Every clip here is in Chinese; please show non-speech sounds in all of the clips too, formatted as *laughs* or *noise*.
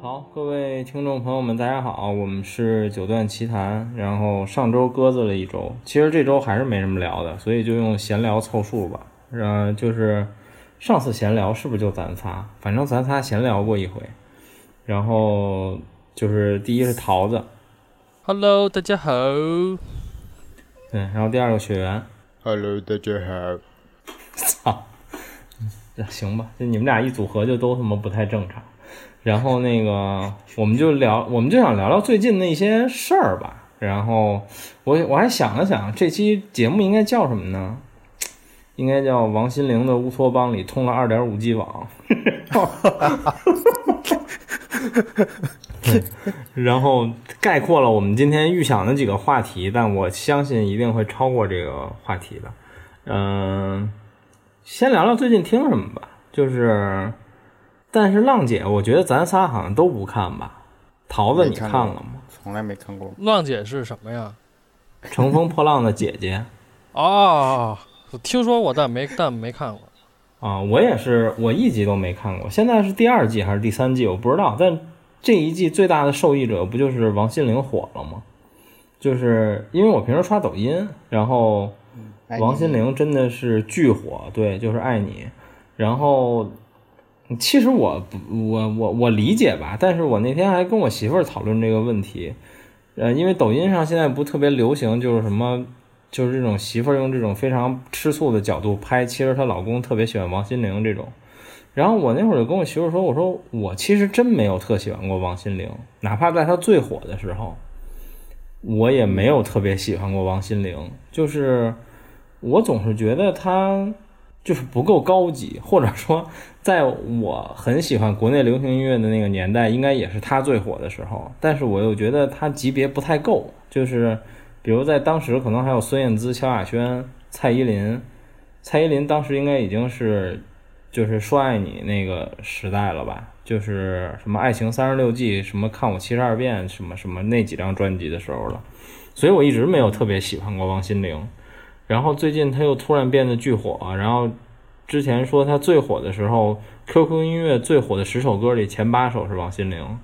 好，各位听众朋友们，大家好，我们是九段奇谈。然后上周鸽子了一周，其实这周还是没什么聊的，所以就用闲聊凑数吧。嗯，就是上次闲聊是不是就咱仨？反正咱仨闲聊过一回。然后就是第一是桃子，Hello，大家好。对，然后第二个雪原，Hello，大家好。*laughs* 操，嗯行吧，就你们俩一组合就都他妈不太正常。然后那个，我们就聊，我们就想聊聊最近那些事儿吧。然后我我还想了想，这期节目应该叫什么呢？应该叫王心凌的乌托邦里通了二点五 G 网。*laughs* 对然后概括了我们今天预想的几个话题，但我相信一定会超过这个话题的。嗯，先聊聊最近听什么吧。就是，但是浪姐，我觉得咱仨好像都不看吧？桃子，你看了吗？从来没看过。浪姐是什么呀？乘风破浪的姐姐哦，我听说过，但没但没看过。啊，我也是，我一集都没看过。现在是第二季还是第三季，我不知道。但这一季最大的受益者不就是王心凌火了吗？就是因为我平时刷抖音，然后哎王心凌真的是巨火，对，就是爱你。然后，其实我，我我我理解吧，但是我那天还跟我媳妇儿讨论这个问题，呃，因为抖音上现在不特别流行，就是什么，就是这种媳妇儿用这种非常吃醋的角度拍，其实她老公特别喜欢王心凌这种。然后我那会儿就跟我媳妇儿说，我说我其实真没有特喜欢过王心凌，哪怕在她最火的时候，我也没有特别喜欢过王心凌，就是我总是觉得她就是不够高级，或者说，在我很喜欢国内流行音乐的那个年代，应该也是她最火的时候，但是我又觉得她级别不太够，就是比如在当时可能还有孙燕姿、萧亚轩、蔡依林，蔡依林当时应该已经是就是说爱你那个时代了吧，就是什么爱情三十六计，什么看我七十二变，什么什么那几张专辑的时候了，所以我一直没有特别喜欢过王心凌。然后最近他又突然变得巨火，然后之前说他最火的时候，QQ 音乐最火的十首歌里前八首是王心凌，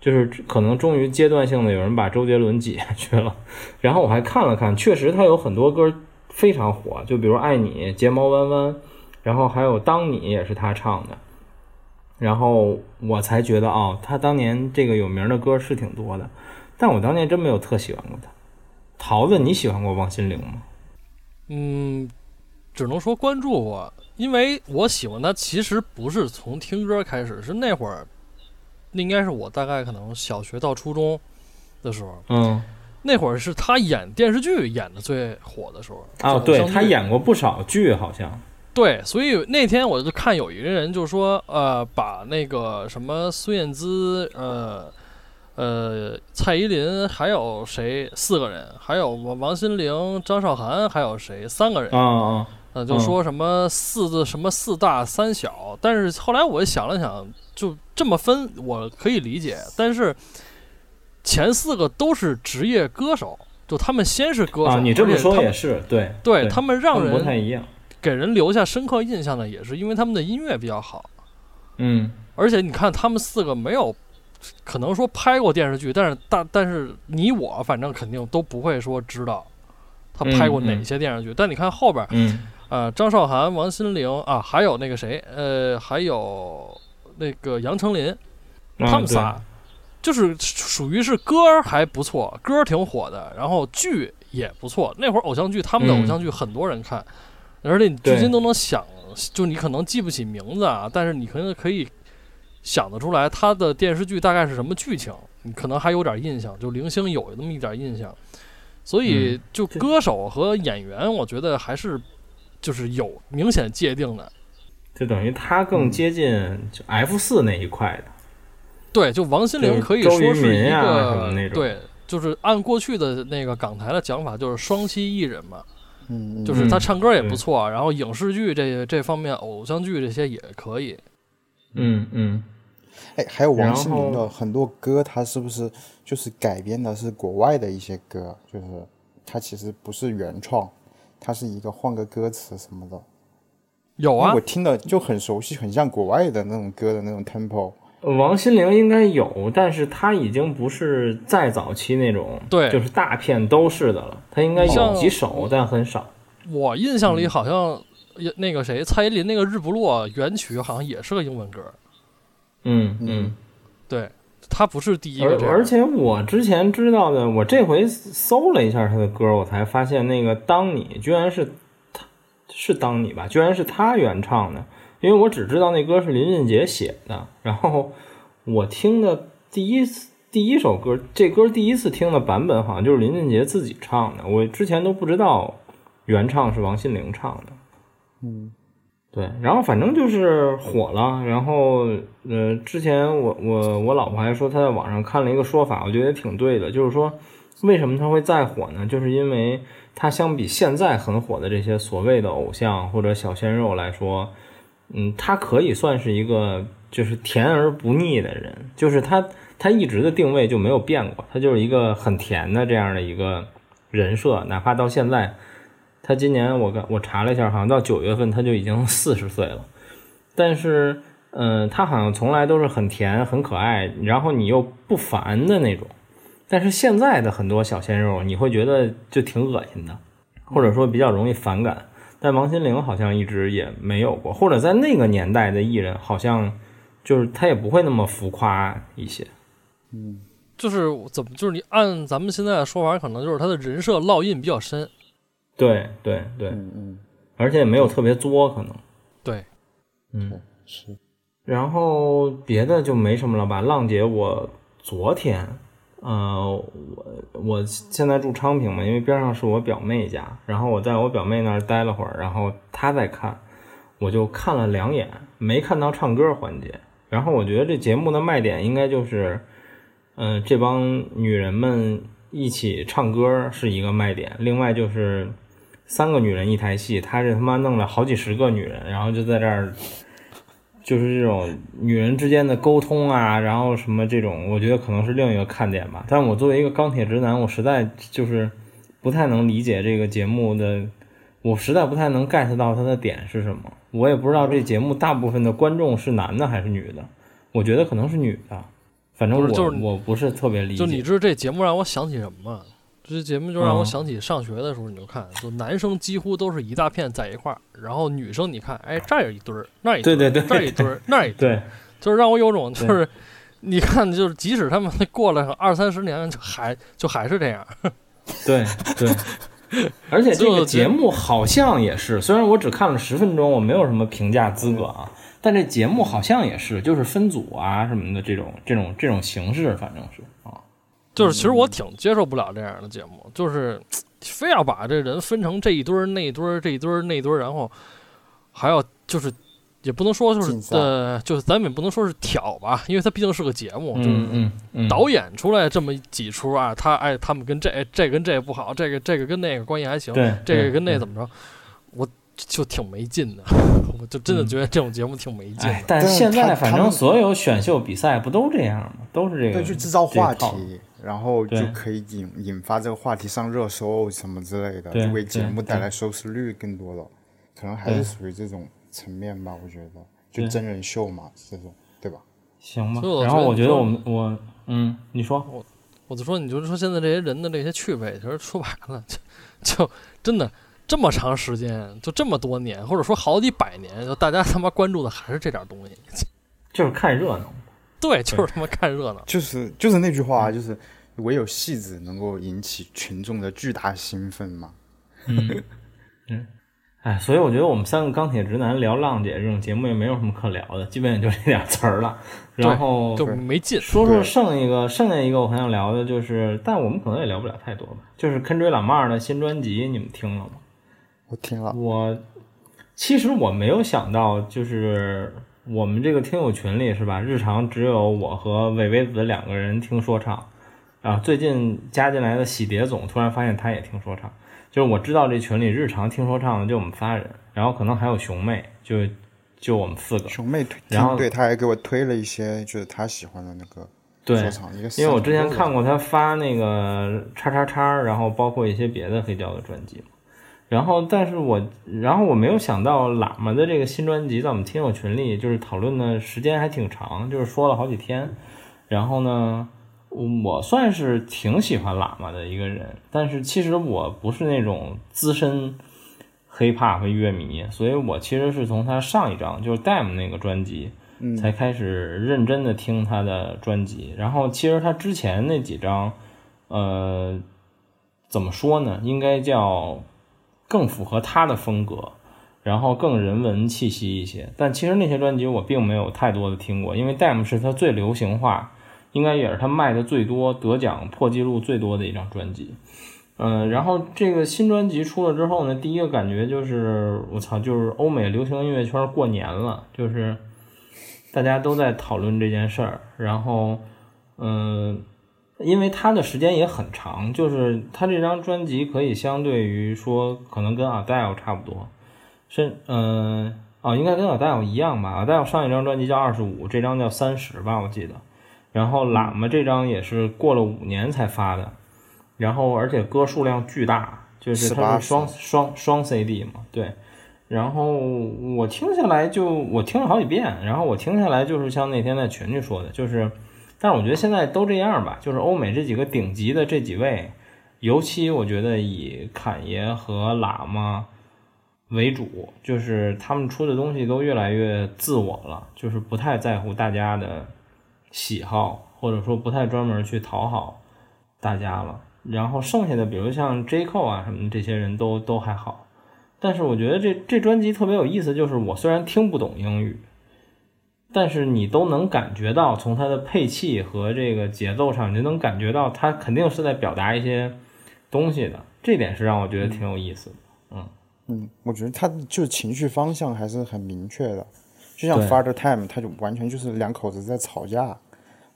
就是可能终于阶段性的有人把周杰伦挤下去了。然后我还看了看，确实他有很多歌非常火，就比如《爱你》《睫毛弯弯》，然后还有《当你》也是他唱的。然后我才觉得哦，他当年这个有名的歌是挺多的，但我当年真没有特喜欢过他。桃子，你喜欢过王心凌吗？嗯，只能说关注过，因为我喜欢他其实不是从听歌开始，是那会儿，那应该是我大概可能小学到初中的时候，嗯，那会儿是他演电视剧演的最火的时候。哦，对偶像剧她演过不少剧，好像。对，所以那天我就看有一个人就说，呃，把那个什么孙燕姿，呃，呃，蔡依林，还有谁？四个人，还有王王心凌、张韶涵，还有谁？三个人，啊啊，呃，就说什么四字什么四大三小，但是后来我想了想，就这么分，我可以理解，但是前四个都是职业歌手，就他们先是歌手，啊，你这么说也是，对，对他们让们不太人一样。给人留下深刻印象的，也是因为他们的音乐比较好。嗯，而且你看，他们四个没有可能说拍过电视剧，但是大但是你我反正肯定都不会说知道他拍过哪些电视剧。但你看后边，嗯。呃，张韶涵、王心凌啊，还有那个谁，呃，还有那个杨丞琳，啊他们仨就是属于是歌儿还不错，歌儿挺火的，然后剧也不错。那会儿偶像剧，他们的嗯偶像剧很多人看，而且你至今都能想，就你可能记不起名字啊，但是你可能可以想得出来他的电视剧大概是什么剧情，你可能还有点印象，就零星有那么一点印象。所以嗯，就歌手和演员，我觉得还是就是有明显界定的。就等于他更接近就 F 四那一块的。对，就王心凌可以说是一个那种对，就是按过去的那个港台的讲法，就是双栖艺人嘛，嗯，就是他嗯唱歌也不错，然后影视剧这这方面，偶像剧这些也可以。嗯嗯，哎，还有王心凌的很多歌，它是不是就是改编的是国外的一些歌？就是它其实不是原创，它是一个换个歌词什么的。有啊我，听的就很熟悉，很像国外的那种歌的那种 tempo。王心凌应该有，但是她已经不是再早期那种，对就是大片都是的了。她应该有几首，但很少。我印象里好像也那个谁，蔡依林那个《日不落》原曲好像也是个英文歌，嗯嗯对，他不是第一个这样而而且我之前知道的，我这回搜了一下他的歌，我才发现那个《当你》居然是他是《当你》吧，居然是他原唱的。因为我只知道那歌是林俊杰写的，然后我听的第一次第一首歌，这歌第一次听的版本好像就是林俊杰自己唱的，我之前都不知道原唱是王心凌唱的。嗯，对，然后反正就是火了，然后呃，之前我我我老婆还说她在网上看了一个说法，我觉得也挺对的，就是说为什么她会再火呢？就是因为她相比现在很火的这些所谓的偶像或者小鲜肉来说，嗯，她可以算是一个就是甜而不腻的人，就是她她一直的定位就没有变过，她就是一个很甜的这样的一个人设，哪怕到现在。他今年我刚我查了一下，好像到九月份他就已经四十岁了，但是，嗯、他好像从来都是很甜、很可爱，然后你又不烦的那种。但是现在的很多小鲜肉，你会觉得就挺恶心的，或者说比较容易反感。但王心凌好像一直也没有过，或者在那个年代的艺人，好像就是他也不会那么浮夸一些。嗯就是怎么就是你按咱们现在的说法，可能就是他的人设烙印比较深，对对对，嗯嗯，而且也没有特别作，可能。对，嗯。是，然后别的就没什么了吧。浪姐，我昨天，呃，我我现在住昌平嘛，因为边上是我表妹家，然后我在我表妹那儿待了会儿，然后她在看，我就看了两眼，没看到唱歌环节。然后我觉得这节目的卖点应该就是，嗯、这帮女人们一起唱歌是一个卖点，另外就是三个女人一台戏，他是他妈弄了好几十个女人，然后就在这儿。就是这种女人之间的沟通啊，然后什么这种，我觉得可能是另一个看点吧。但我作为一个钢铁直男，我实在就是不太能理解这个节目的，我实在不太能 get 到它的点是什么。我也不知道这节目大部分的观众是男的还是女的，我觉得可能是女的。反正我我不是特别理解。就你知道这节目让我想起什么吗？这节目就让我嗯想起上学的时候，你就看，就男生几乎都是一大片在一块儿，然后女生你看，哎，这儿有一堆儿，那儿一堆儿，这儿一堆儿，那儿一堆儿，对就是让我有种就是，你看，就是即使他们过了二三十年，就还就还是这样。*laughs* 对对，*laughs* 而且这个节目好像也是，虽然我只看了十分钟，我没有什么评价资格啊，但这节目好像也是，就是分组啊什么的这种这种这种形式，反正是啊，就是其实我挺接受不了这样的节目，就是 *tsk* 非要把这人分成这一堆儿那一堆儿这一堆儿那一堆儿，然后还要就是也不能说就是呃，就是咱们也不能说是挑吧，因为它毕竟是个节目，就是导演出来这么几出啊，他哎他们跟这哎这跟这不好，这个这个跟那个关系还行，这个跟那对怎么着，我就挺没劲的，*laughs* 我就真的觉得这种节目挺没劲的。，哎但现在反正所有选秀比赛不都这样吗？都是这个，对，去制造话题，然后就可以引引发这个话题上热搜什么之类的，就为节目带来收视率更多了。可能还是属于这种层面吧，我觉得，就真人秀嘛，这种，对吧？行吧所以我。然后我觉得我们我嗯，你说我就说，你就说现在这些人的这些趣味，其实说白了，*laughs* 就就真的这么长时间，就这么多年，或者说好几百年，就大家他妈关注的还是这点东西。*laughs* 就是看热闹，对，就是他妈看热闹。就是就是那句话，就是唯有戏子能够引起群众的巨大兴奋嘛。*laughs* 嗯嗯，哎，所以我觉得我们三个钢铁直男聊浪姐这种节目也没有什么可聊的，基本也就这俩词儿了。然后就没劲。说说剩一个，剩下一个我很想聊的就是，但我们可能也聊不了太多吧。就是坑追老妹儿的新专辑，你们听了吗？我听了，我其实我没有想到，就是我们这个听友群里是吧？日常只有我和伟伟子两个人听说唱，啊，最近加进来的喜蝶总突然发现他也听说唱，就是我知道这群里日常听说唱的就我们仨人，然后可能还有熊妹，就就我们四个。熊妹推，然后对他还给我推了一些就是他喜欢的那个对说唱，一个因为我之前看过他发那个叉叉叉，然后包括一些别的黑胶的专辑嘛。然后，但是我，然后我没有想到喇嘛的这个新专辑在我们听友群里就是讨论的时间还挺长，就是说了好几天。然后呢，我算是挺喜欢喇嘛的一个人，但是其实我不是那种资深 hiphop 乐迷，所以我其实是从他上一张就是 Dam 那个专辑才开始认真的听他的专辑。然后其实他之前那几张，呃，怎么说呢？应该叫。更符合他的风格，然后更人文气息一些。但其实那些专辑我并没有太多的听过，因为《Dam》是他最流行化，应该也是他卖的最多、得奖破纪录最多的一张专辑。嗯，然后这个新专辑出了之后呢，第一个感觉就是我操，就是欧美流行音乐圈过年了，就是大家都在讨论这件事儿。然后，嗯。因为他的时间也很长，就是他这张专辑可以相对于说，可能跟 Adele 差不多，是嗯哦，应该跟 Adele 一样吧？Adele 上一张专辑叫二十五，这张叫三十吧，我记得。然后喇嘛这张也是过了五年才发的，然后而且歌数量巨大，就是它是双双双 CD 嘛，对。然后我听下来就我听了好几遍，然后我听下来就是像那天在群里说的，就是。但是我觉得现在都这样吧，就是欧美这几个顶级的这几位，尤其我觉得以侃爷和喇嘛为主，就是他们出的东西都越来越自我了，就是不太在乎大家的喜好，或者说不太专门去讨好大家了。然后剩下的，比如像 J Cole 啊什么的这些人都都还好。但是我觉得这这专辑特别有意思，就是我虽然听不懂英语。但是你都能感觉到，从它的配器和这个节奏上，你就能感觉到它肯定是在表达一些东西的。这点是让我觉得挺有意思的。嗯嗯，我觉得他就是情绪方向还是很明确的。就像 Father Time，他就完全就是两口子在吵架。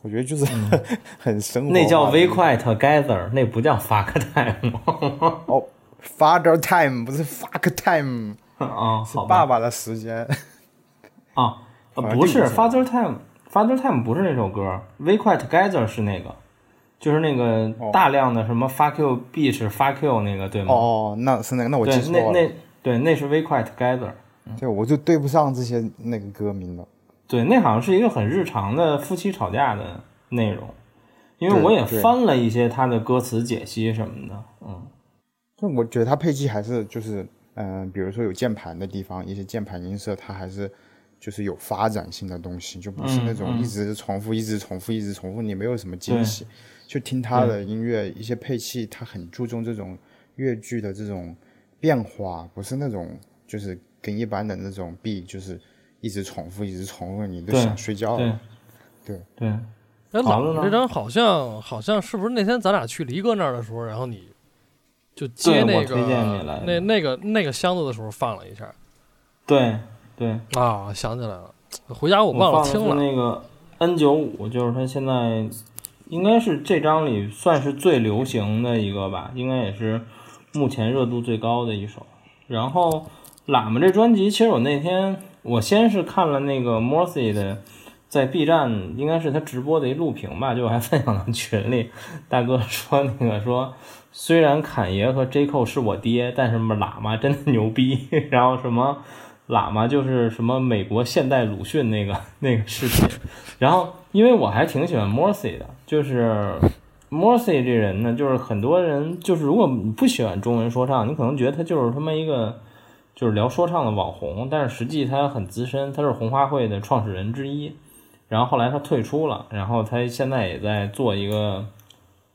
我觉得就是 *laughs* 很生活。那叫 We Quiet Together，那不叫 Fuck Time。*laughs* 哦，Father Time 不是 Fuck Time *laughs* 啊，是爸爸的时间啊。呃，不是，Father Time，Father Time 不是那首歌，We Quiet Together 是那个，就是那个大量的什么 Fuck You Beach，Fuck You 那个，对吗？哦，那是那个，那我记错了。那那对，那是 We Quiet Together。对，我就对不上这些那个歌名了。对，那好像是一个很日常的夫妻吵架的内容，因为我也翻了一些他的歌词解析什么的，嗯。就我觉得他配器还是就是，嗯，比如说有键盘的地方，一些键盘音色，他还是。就是有发展性的东西，就不是那种一直重复、一直重复、一直重复，你没有什么惊喜。就听他的音乐，一些配器，他很注重这种乐句的这种变化，不是那种就是跟一般的那种 B 就是一直重复、一直重复，你都想睡觉了。对对。哎，老这张好像好像是不是那天咱俩去黎哥那儿的时候，然后你就接那个那那个那个箱子的时候放了一下。对。对啊，想起来了，回家我忘了听了。那个 N 九五，就是他现在应该是这张里算是最流行的一个吧，应该也是目前热度最高的一首。然后喇嘛这专辑，其实我那天我先是看了那个 Morsi 的在 B 站，应该是他直播的一录屏吧，就我还分享到群里。大哥说那个说，虽然侃爷和 J Cole 是我爹，但是喇嘛真的牛逼。然后什么？喇嘛就是什么美国现代鲁迅那个 *laughs* 那个视频，然后因为我还挺喜欢 Morsi 的，就是 Morsi 这人呢，就是很多人就是如果你不喜欢中文说唱，你可能觉得他就是他妈一个就是聊说唱的网红，但是实际他很资深，他是红花会的创始人之一，然后后来他退出了，然后他现在也在做一个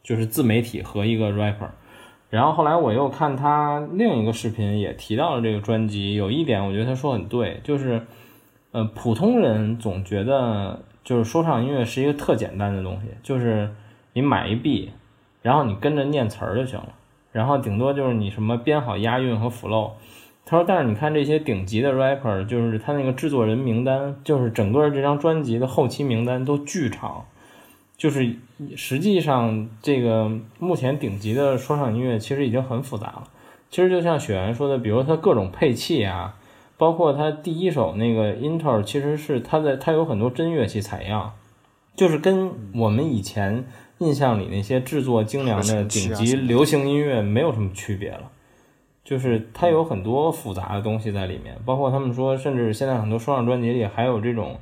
就是自媒体和一个 rapper。然后后来我又看他另一个视频，也提到了这个专辑。有一点我觉得他说很对，就是，呃，普通人总觉得就是说唱音乐是一个特简单的东西，就是你买一 B，然后你跟着念词儿就行了，然后顶多就是你什么编好押韵和 flow。他说，但是你看这些顶级的 rapper，就是他那个制作人名单，就是整个这张专辑的后期名单都巨长。就是实际上，这个目前顶级的说唱音乐其实已经很复杂了。其实就像雪原说的，比如它各种配器啊，包括它第一首那个 intro，其实是它的它有很多真乐器采样，就是跟我们以前印象里那些制作精良的顶级流行音乐没有什么区别了。就是它有很多复杂的东西在里面，包括他们说，甚至现在很多说唱专辑里还有这种，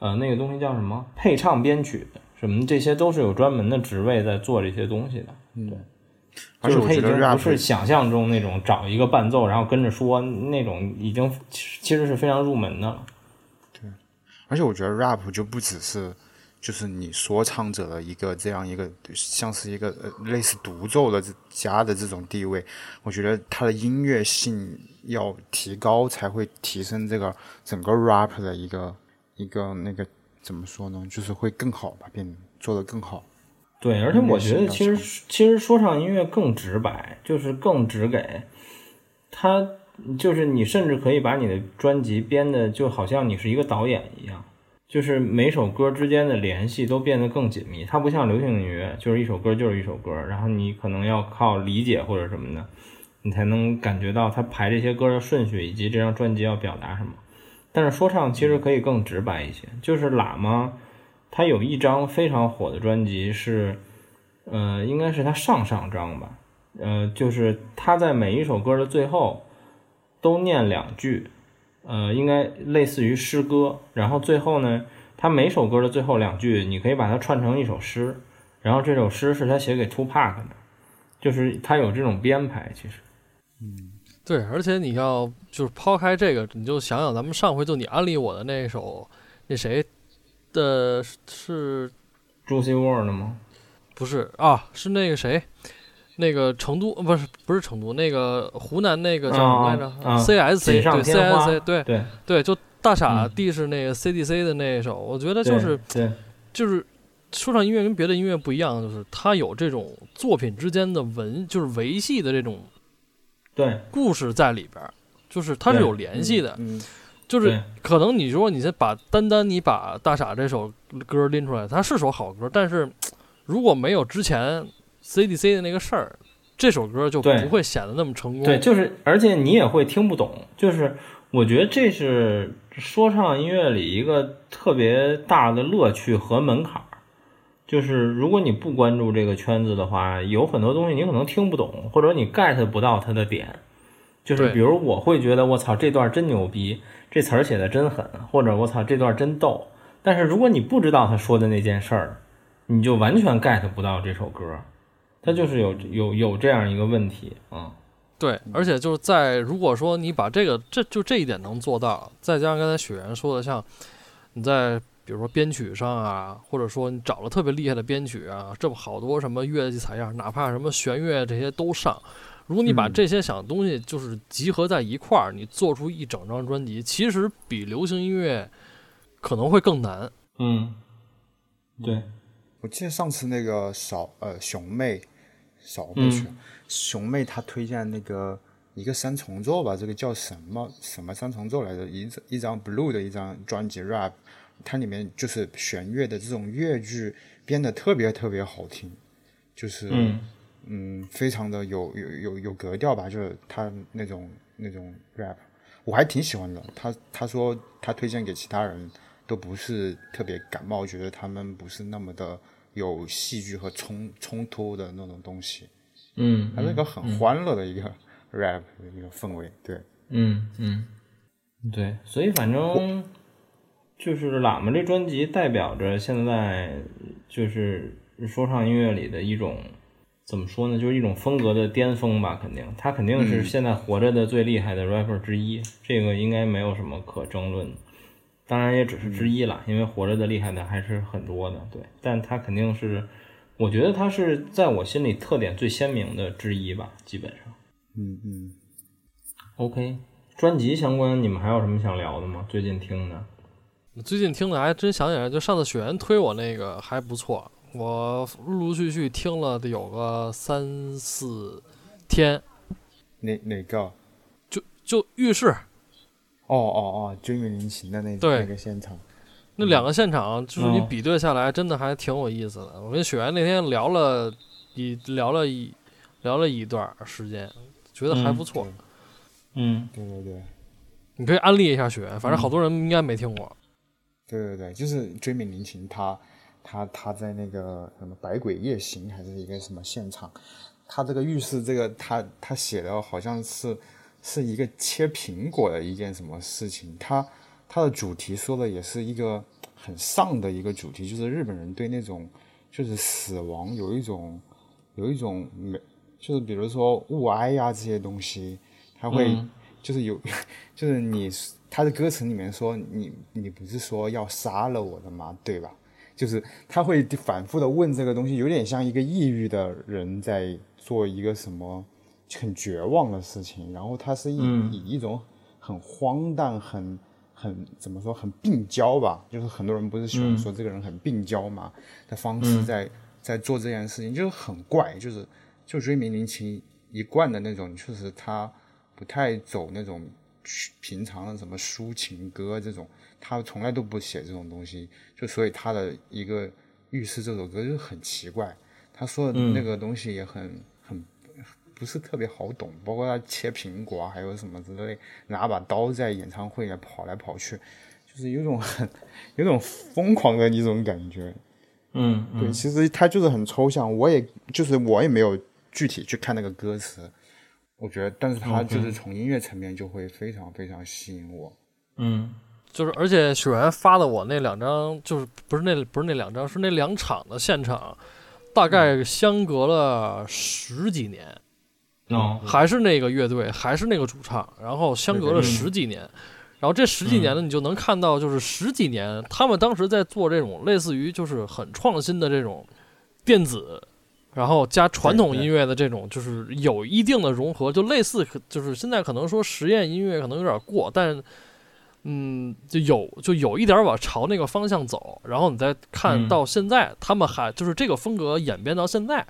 呃，那个东西叫什么配唱编曲什么，这些都是有专门的职位在做这些东西的。嗯，对，而且我觉得就是它已经不是想象中那种找一个伴奏然后跟着说那种，已经其实是非常入门的了。对而且我觉得 rap 就不只是就是你说唱者的一个这样一个像是一个呃类似独奏的这家的这种地位，我觉得它的音乐性要提高，才会提升这个整个 rap 的一个一个那个怎么说呢？就是会更好吧，变做得更好。对，而且我觉得其实其实说唱音乐更直白，就是更直给，它就是你甚至可以把你的专辑编的就好像你是一个导演一样，就是每首歌之间的联系都变得更紧密。它不像流行音乐，就是一首歌就是一首歌，然后你可能要靠理解或者什么的，你才能感觉到它排这些歌的顺序以及这张专辑要表达什么。但是说唱其实可以更直白一些，就是喇嘛。他有一张非常火的专辑是，呃，应该是他上上张吧，呃，就是他在每一首歌的最后都念两句，呃，应该类似于诗歌，然后最后呢，他每首歌的最后两句，你可以把它串成一首诗，然后这首诗是他写给 Tupac 的，就是他有这种编排，其实，嗯对，而且你要就是抛开这个，你就想想咱们上回就你安利我的那首，那谁的是 Juicy WRLD 吗？不是啊？是那个谁，那个成都呃不是不是成都，那个湖南那个叫什么来着、？CSC 对 CSC 对对，对，就大傻嗯弟是那个 CDC 的那一首，我觉得就是对，就是说唱音乐跟别的音乐不一样，就是它有这种作品之间的文，就是维系的这种对故事在里边儿，就是它是有联系的。嗯，就是可能你说你先把单单你把大傻这首歌拎出来，它是首好歌，但是如果没有之前 CDC 的那个事儿，这首歌就不会显得那么成功。对，就是，而且你也会听不懂。就是我觉得这是说唱音乐里一个特别大的乐趣和门槛儿。就是如果你不关注这个圈子的话，有很多东西你可能听不懂，或者你 get 不到它的点。就是比如我会觉得我操这段真牛逼，这词儿写的真狠，或者我操这段真逗。但是如果你不知道他说的那件事儿，你就完全 get 不到这首歌。它就是有有有这样一个问题啊。对，而且就是在如果说你把这个这就这一点能做到，再加上刚才雪原说的，像你在比如说编曲上啊，或者说你找了特别厉害的编曲啊，这么好多什么乐器采样，哪怕什么弦乐这些都上。如果你把嗯这些想的东西就是集合在一块儿，你做出一整张专辑，其实比流行音乐可能会更难。嗯，对，我记得上次那个少呃熊妹，少妹去，嗯熊妹她推荐那个一个三重奏吧，这个叫什么什么三重奏来着？一一张 blue 的一张专辑 rap，它里面就是弦乐的这种乐句编的特别特别好听，就是嗯嗯非常的有有有有格调吧，就是他那种那种 rap，我还挺喜欢的。他他说他推荐给其他人都不是特别感冒，觉得他们不是那么的有戏剧和冲冲突的那种东西，嗯它是一个很欢乐的一个 rap 的一个氛围。对，嗯嗯，对，所以反正就是喇嘛这专辑代表着现在就是说唱音乐里的一种怎么说呢，就是一种风格的巅峰吧，肯定他肯定是现在活着的最厉害的 rapper 之一，这个应该没有什么可争论的。当然也只是之一了，因为活着的厉害的还是很多的，对，但他肯定是，我觉得他是在我心里特点最鲜明的之一吧，基本上。嗯嗯，OK，专辑相关你们还有什么想聊的吗？最近听的？最近听的还真想起来，就上次雪原推我那个还不错，我陆陆续续听了得有个三四天，哪哪个？就就浴室哦哦哦，追名林琴的那对那个现场，那两个现场，就是你哦比对下来，真的还挺有意思的。我跟雪原那天聊了一聊了一聊了一段时间，觉得还不错。嗯对对对。你可以安利一下雪原，反正好多人应该没听过。对对对，就是追名林琴，他他他在那个什么《百鬼夜行》还是一个什么现场，他这个浴室这个他他写的好像是是一个切苹果的一件什么事情，他他的主题说的也是一个很丧的一个主题，就是日本人对那种就是死亡有一种有一种没，就是比如说物哀呀这些东西，他会就是有 *laughs* 就是你他的歌词里面说你你不是说要杀了我的吗？对吧？就是他会反复的问这个东西，有点像一个抑郁的人在做一个什么很绝望的事情，然后他是以、以一种很荒诞、很很怎么说很病娇吧，就是很多人不是喜欢说这个人很病娇嘛的方式在、在做这件事情，就是很怪，就是就追名林檎一贯的那种，就是他不太走那种平常的什么抒情歌这种。他从来都不写这种东西，就所以他的一个浴室这首歌就很奇怪。他说的那个东西也很很不是特别好懂，包括他切苹果啊，还有什么之类，拿把刀在演唱会里跑来跑去，就是有种很 *laughs* 有种疯狂的一种感觉。嗯，对，其实他就是很抽象，我也就是我也没有具体去看那个歌词，我觉得，但是他就是从音乐层面就会非常非常吸引我。嗯。就是，而且雪原发的我那两张，就是不是那不是那两张，是那两场的现场，大概相隔了十几年，哦，还是那个乐队，还是那个主唱，然后相隔了十几年，然后这十几年呢，你就能看到，就是十几年他们当时在做这种类似于就是很创新的这种电子，然后加传统音乐的这种，就是有一定的融合，就类似，就是现在可能说实验音乐可能有点过，但。嗯，就有就有一点往朝那个方向走，然后你再看到现在，他们还就是这个风格演变到现在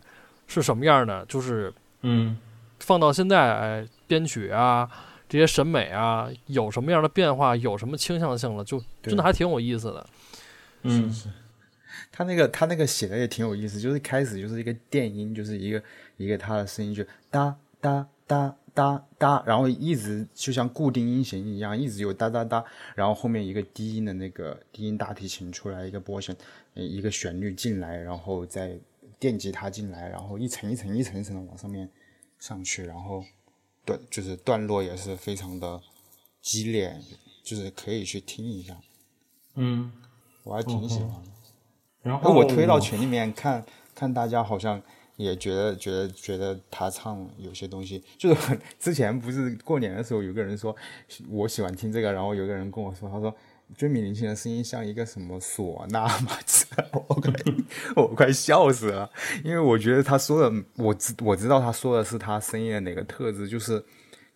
是什么样的？就是嗯，放到现在，哎，编曲啊，这些审美啊，有什么样的变化？有什么倾向性了？就真的还挺有意思的。嗯，是他那个他那个写的也挺有意思，就是开始就是一个电音，就是一个一个他的声音就哒哒哒。哒哒，然后一直就像固定音型一样，一直有哒哒哒，然后后面一个低音的那个低音大提琴出来一个波形，一个旋律进来，然后再电吉他进来，然后一层一层一层一层的往上面上去，然后段就是段落也是非常的激烈，就是可以去听一下。嗯，我还挺喜欢的。然后我推到群里面看看，大家好像。也觉得觉得觉得他唱有些东西，就是之前不是过年的时候，有个人说我喜欢听这个，然后有个人跟我说，他说追米林檎的声音像一个什么唢呐嘛，我快我快笑死了，因为我觉得他说的，我知我知道他说的是他声音的哪个特质，就是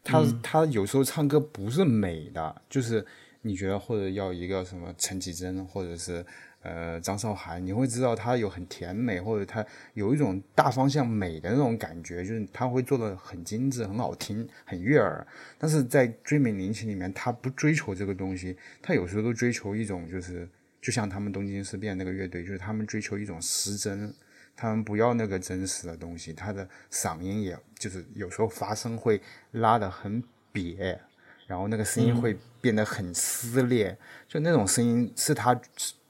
他他有时候唱歌不是美的，就是你觉得或者要一个什么陈绮贞或者是。呃，张韶涵，你会知道她有很甜美，或者她有一种大方向美的那种感觉，就是她会做的很精致、很好听、很悦耳。但是在追美林奇里面，她不追求这个东西，她有时候都追求一种，就是就像他们东京事变那个乐队，就是他们追求一种失真，他们不要那个真实的东西。他的嗓音也就是有时候发声会拉得很瘪，然后那个声音会变得很撕裂，就那种声音是他。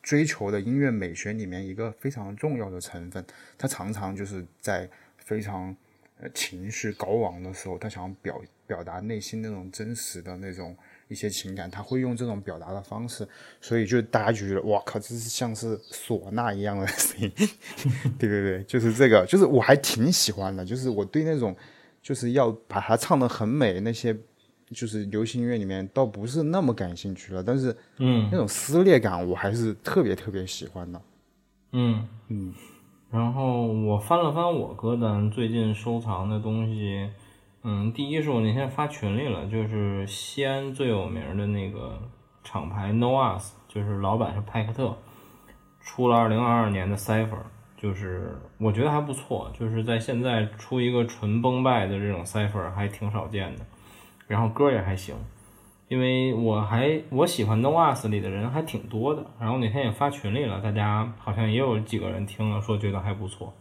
追求的音乐美学里面一个非常重要的成分，他常常就是在非常呃情绪高昂的时候，他想表表达内心那种真实的那种一些情感，他会用这种表达的方式，所以就大家就觉得哇靠，这是像是唢呐一样的 *laughs* 声音，对对对，就是这个，就是我还挺喜欢的，就是我对那种就是要把它唱的很美那些。就是流行音乐里面倒不是那么感兴趣了，但是，嗯，那种撕裂感我还是特别特别喜欢的，嗯嗯。然后我翻了翻我歌单，最近收藏的东西，嗯，第一是我那天发群里了，就是西安最有名的那个厂牌 No Us，就是老板是派克特，出了二零二二年的 Cipher，就是我觉得还不错，就是在现在出一个纯崩败的这种 Cipher 还挺少见的。然后歌也还行，因为我还我喜欢 No Us 里的人还挺多的，然后那天也发群里了，大家好像也有几个人听了，说觉得还不错。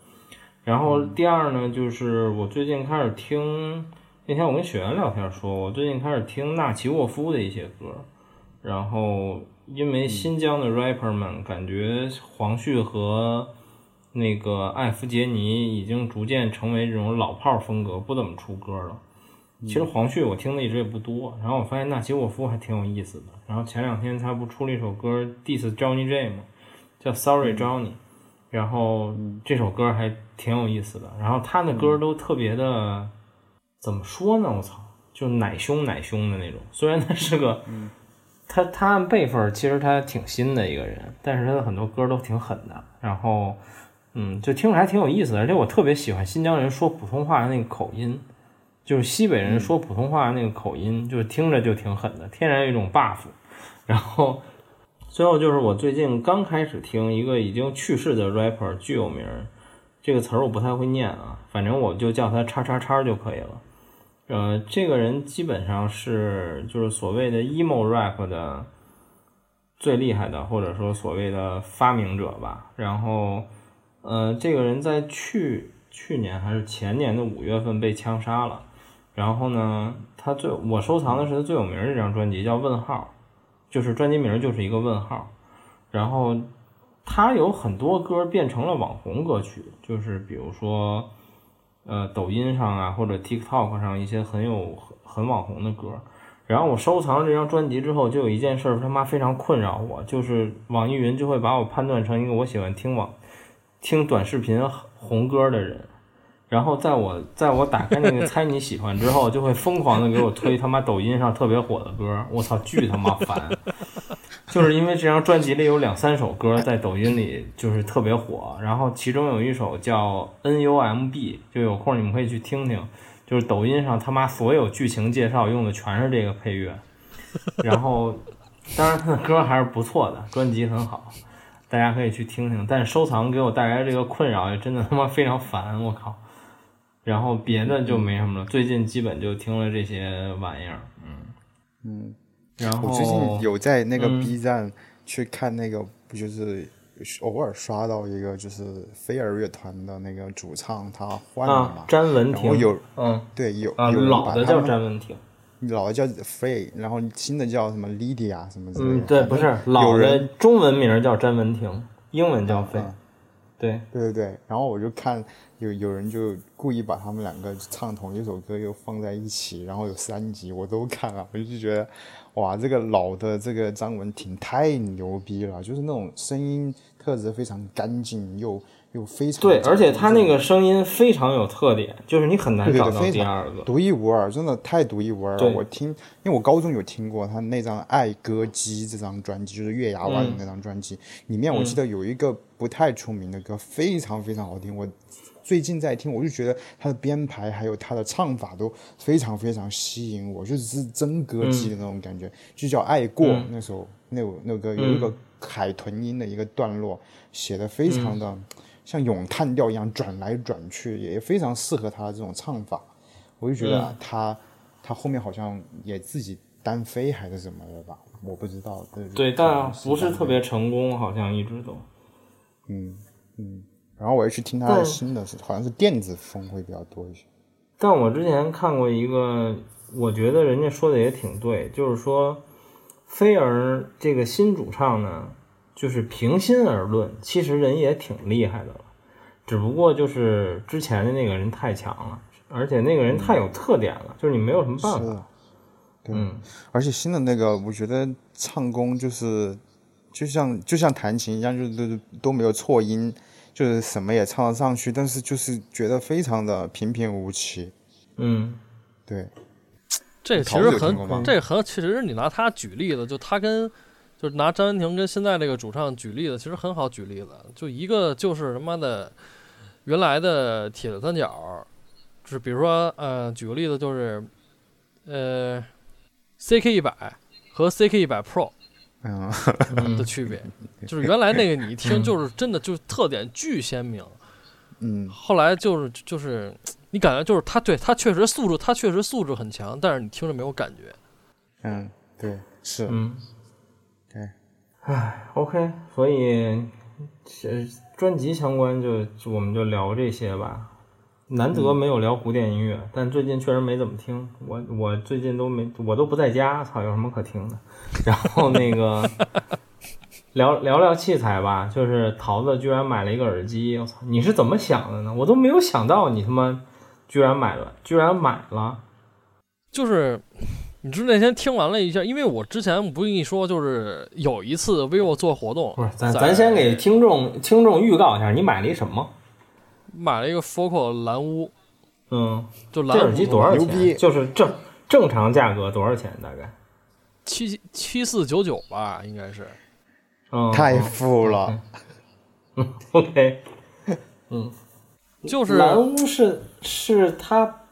然后第二呢，就是我最近开始听，那天我跟雪原聊天说，我最近开始听纳奇沃夫的一些歌，然后因为新疆的 rapper 们感觉黄旭和那个艾弗杰尼已经逐渐成为这种老炮儿风格，不怎么出歌了。其实黄旭我听的一直也不多，然后我发现纳奇沃夫还挺有意思的。然后前两天他不出了一首歌 diss Johnny J 吗？叫 Sorry Johnny，然后这首歌还挺有意思的。然后他的歌都特别的，怎么说呢？我操，就奶凶奶凶的那种。虽然他是个，他他按辈分其实他挺新的一个人，但是他的很多歌都挺狠的。然后，嗯，就听着还挺有意思的。而且我特别喜欢新疆人说普通话的那个口音。就是西北人说普通话那个口音，就是听着就挺狠的，天然有一种 buff。然后最后就是我最近刚开始听一个已经去世的 rapper，巨有名，这个词儿我不太会念啊，反正我就叫他叉叉叉就可以了。呃，这个人基本上是就是所谓的 emo rap 的最厉害的，或者说所谓的发明者吧。然后，呃，这个人在去去年还是前年的五月份被枪杀了。然后呢，他最我收藏的是他最有名的这张专辑，叫《问号》，就是专辑名就是一个问号。然后他有很多歌变成了网红歌曲，就是比如说，呃，抖音上啊或者 TikTok 上一些很有很网红的歌。然后我收藏了这张专辑之后，就有一件事他妈非常困扰我，就是网易云就会把我判断成一个我喜欢听网听短视频红歌的人。然后在我在我打开那个猜你喜欢之后，就会疯狂的给我推他妈抖音上特别火的歌，我操，巨他妈烦！就是因为这张专辑里有两三首歌在抖音里就是特别火，然后其中有一首叫 N U M B，就有空你们可以去听听，就是抖音上他妈所有剧情介绍用的全是这个配乐，然后当然他的歌还是不错的，专辑很好，大家可以去听听，但是收藏给我带来这个困扰也真的他妈非常烦，我靠！然后别的就没什么了，最近基本就听了这些玩意儿，嗯嗯。然后我最近有在那个 B 站去看那个，不就是偶尔刷到一个，就是飞儿乐团的那个主唱他换了嘛？詹文婷。有嗯，对，有啊，有老的叫詹文婷，老的叫 Free，然后新的叫什么 Lydia 什么之类的。嗯，对，不是老的中文名叫詹文婷，英文叫费。对对对对，然后我就看有有人就故意把他们两个唱同一首歌又放在一起，然后有三集我都看了，*laughs* 我就觉得哇，这个老的这个张文婷太牛逼了，就是那种声音特质非常干净又又非常对，而且他那个声音非常有特点，就是你很难找到第二个独一无二，真的太独一无二了。我听，因为我高中有听过他那张《爱歌姬》这张专辑，就是月牙湾的那张专辑，里面我记得有一个。不太出名的歌，非常非常好听。我最近在听，我就觉得他的编排还有他的唱法都非常非常吸引我，就是真歌姬的那种感觉。就叫《爱过》那首那首那首歌，有一个海豚音的一个段落，写的非常的像咏叹调一样转来转去，也非常适合他的这种唱法。我就觉得他他后面好像也自己单飞还是什么的吧，我不知道。对，但不是特别成功，好像一直都。嗯嗯，然后我又去听他的新的，好像是电子风会比较多一些。但我之前看过一个，我觉得人家说的也挺对，就是说飞儿这个新主唱呢，就是平心而论，其实人也挺厉害的了，只不过就是之前的那个人太强了，而且那个人太有特点了，就是你没有什么办法。嗯，而且新的那个，我觉得唱功就是。就像就像弹琴一样，就是都都没有错音，就是什么也唱得上去，但是就是觉得非常的平平无奇。嗯，对。这个其实很，这个很，其实你拿他举例子，就他跟，就是拿张文婷跟现在这个主唱举例子，其实很好举例子。就一个就是他妈的原来的铁三角，就是比如说，呃，举个例子就是，呃，CK 一百和 CK 一百 Pro。嗯，*laughs* 的区别就是原来那个你一听就是真的就是特点巨鲜明，嗯，后来就是就是你感觉就是他对他确实素质他确实素质很强，但是你听着没有感觉，嗯，对，是，嗯，对，唉，OK，所以专辑相关就我们就聊这些吧。难得没有聊古典音乐，但最近确实没怎么听。我我最近都没，我都不在家，操，有什么可听的？*laughs* 然后那个，*laughs* 聊聊聊器材吧，就是桃子居然买了一个耳机，我操，你是怎么想的呢？我都没有想到你他妈居然买了，居然买了，就是你知道那天听完了一下，因为我之前不跟你说，就是有一次 vivo 做活动，不是，咱咱先给听众听众预告一下，你买了一什么？买了一个 Focal 蓝屋，嗯，就蓝这耳机多少钱？就是正正常价格多少钱？大概？七七四九九吧，应该是。嗯，太富了，嗯 *laughs* OK 嗯。就是蓝屋是是它，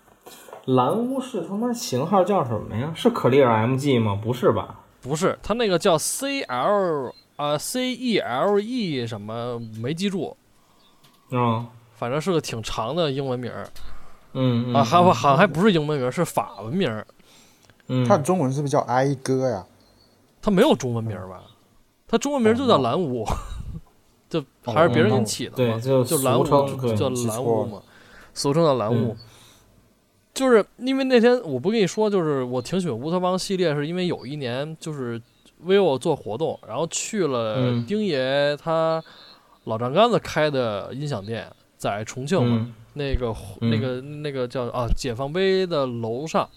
蓝屋是他妈型号叫什么呀？是 Clear MG 吗？不是吧？不是，它那个叫 C L 啊、C E L E 什么没记住，嗯反正是个挺长的英文名儿。嗯啊，还好好像还不是英文名儿，是法文名儿，嗯，它的中文是不是叫哀歌呀？他没有中文名儿吧？他中文名儿就叫蓝屋，*laughs* 就还是别人给你起的就就蓝屋俗称对，叫蓝屋嘛，俗称叫蓝屋。就是因为那天我不跟你说，就是我挺喜欢乌托邦系列，是因为有一年就是 vivo 做活动，然后去了嗯。丁爷他老丈杆子开的音响店，在重庆嘛，嗯。那个嗯。那个那个叫啊解放碑的楼上，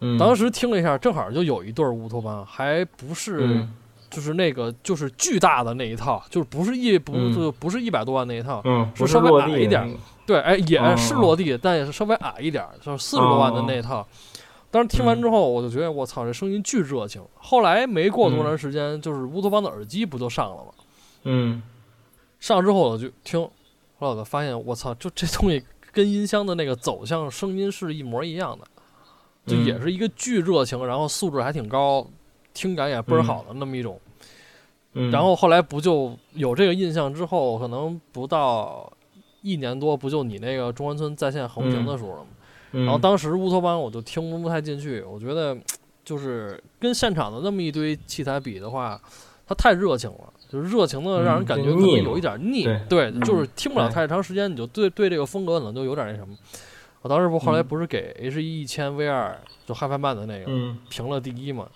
嗯，当时听了一下，正好就有一对乌托邦，还不是嗯。就是那个就是巨大的那一套，就是不是一不嗯。就不是一百多万那一套，嗯，是稍微矮一点对，哎，也哦是落地，但也是稍微矮一点，就是四十多万的那一套。当时听完之后，我就觉得我操，这声音巨热情。后来没过多长时间，就是乌托邦的耳机不就上了吗？嗯。上之后我就听，后来我就发现，我操，就这东西跟音箱的那个走向声音是一模一样的，就嗯也是一个巨热情，然后素质还挺高，听感也倍儿好的那么一种。嗯，然后后来不就有这个印象之后，可能不到一年多，不就你那个中关村在线横屏的时候了吗？然然后当时乌托邦我就听不太进去，我觉得就是跟现场的那么一堆器材比的话，它太热情了，就是热情的让人嗯感觉可能有一点腻，对嗯就是听不了太长时间，你就对对这个风格可能就有点那什么。我当时不后来嗯不是给 H 一一千 V 二就 HiFi 曼的那个嗯评了第一嘛，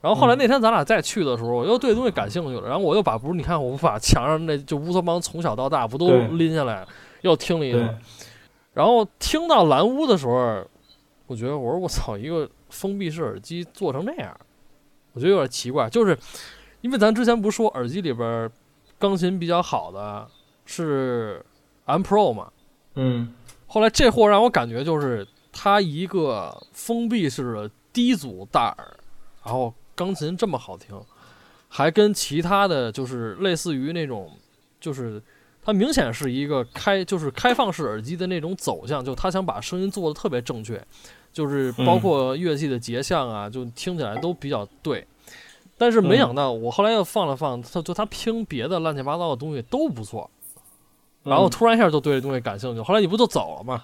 然后后来嗯那天咱俩再去的时候，我又对东西感兴趣了，然后我又把不是你看我不把墙上那就乌托邦从小到大不都拎下来，又听了一对顿，然后听到蓝屋的时候，我觉得我说我操，一个封闭式耳机做成那样，我觉得有点奇怪，就是因为咱之前不是说耳机里边钢琴比较好的是 M Pro 嘛，嗯后来这货让我感觉就是它一个封闭式的低阻大耳，然后钢琴这么好听，还跟其他的就是类似于那种，就是它明显是一个开就是开放式耳机的那种走向，就他想把声音做的特别正确，就是包括乐器的节相啊，就听起来都比较对。但是没想到，我后来又放了放，他就他听别的乱七八糟的东西都不错，然后突然一下就对这东西感兴趣。后来你不就走了吗？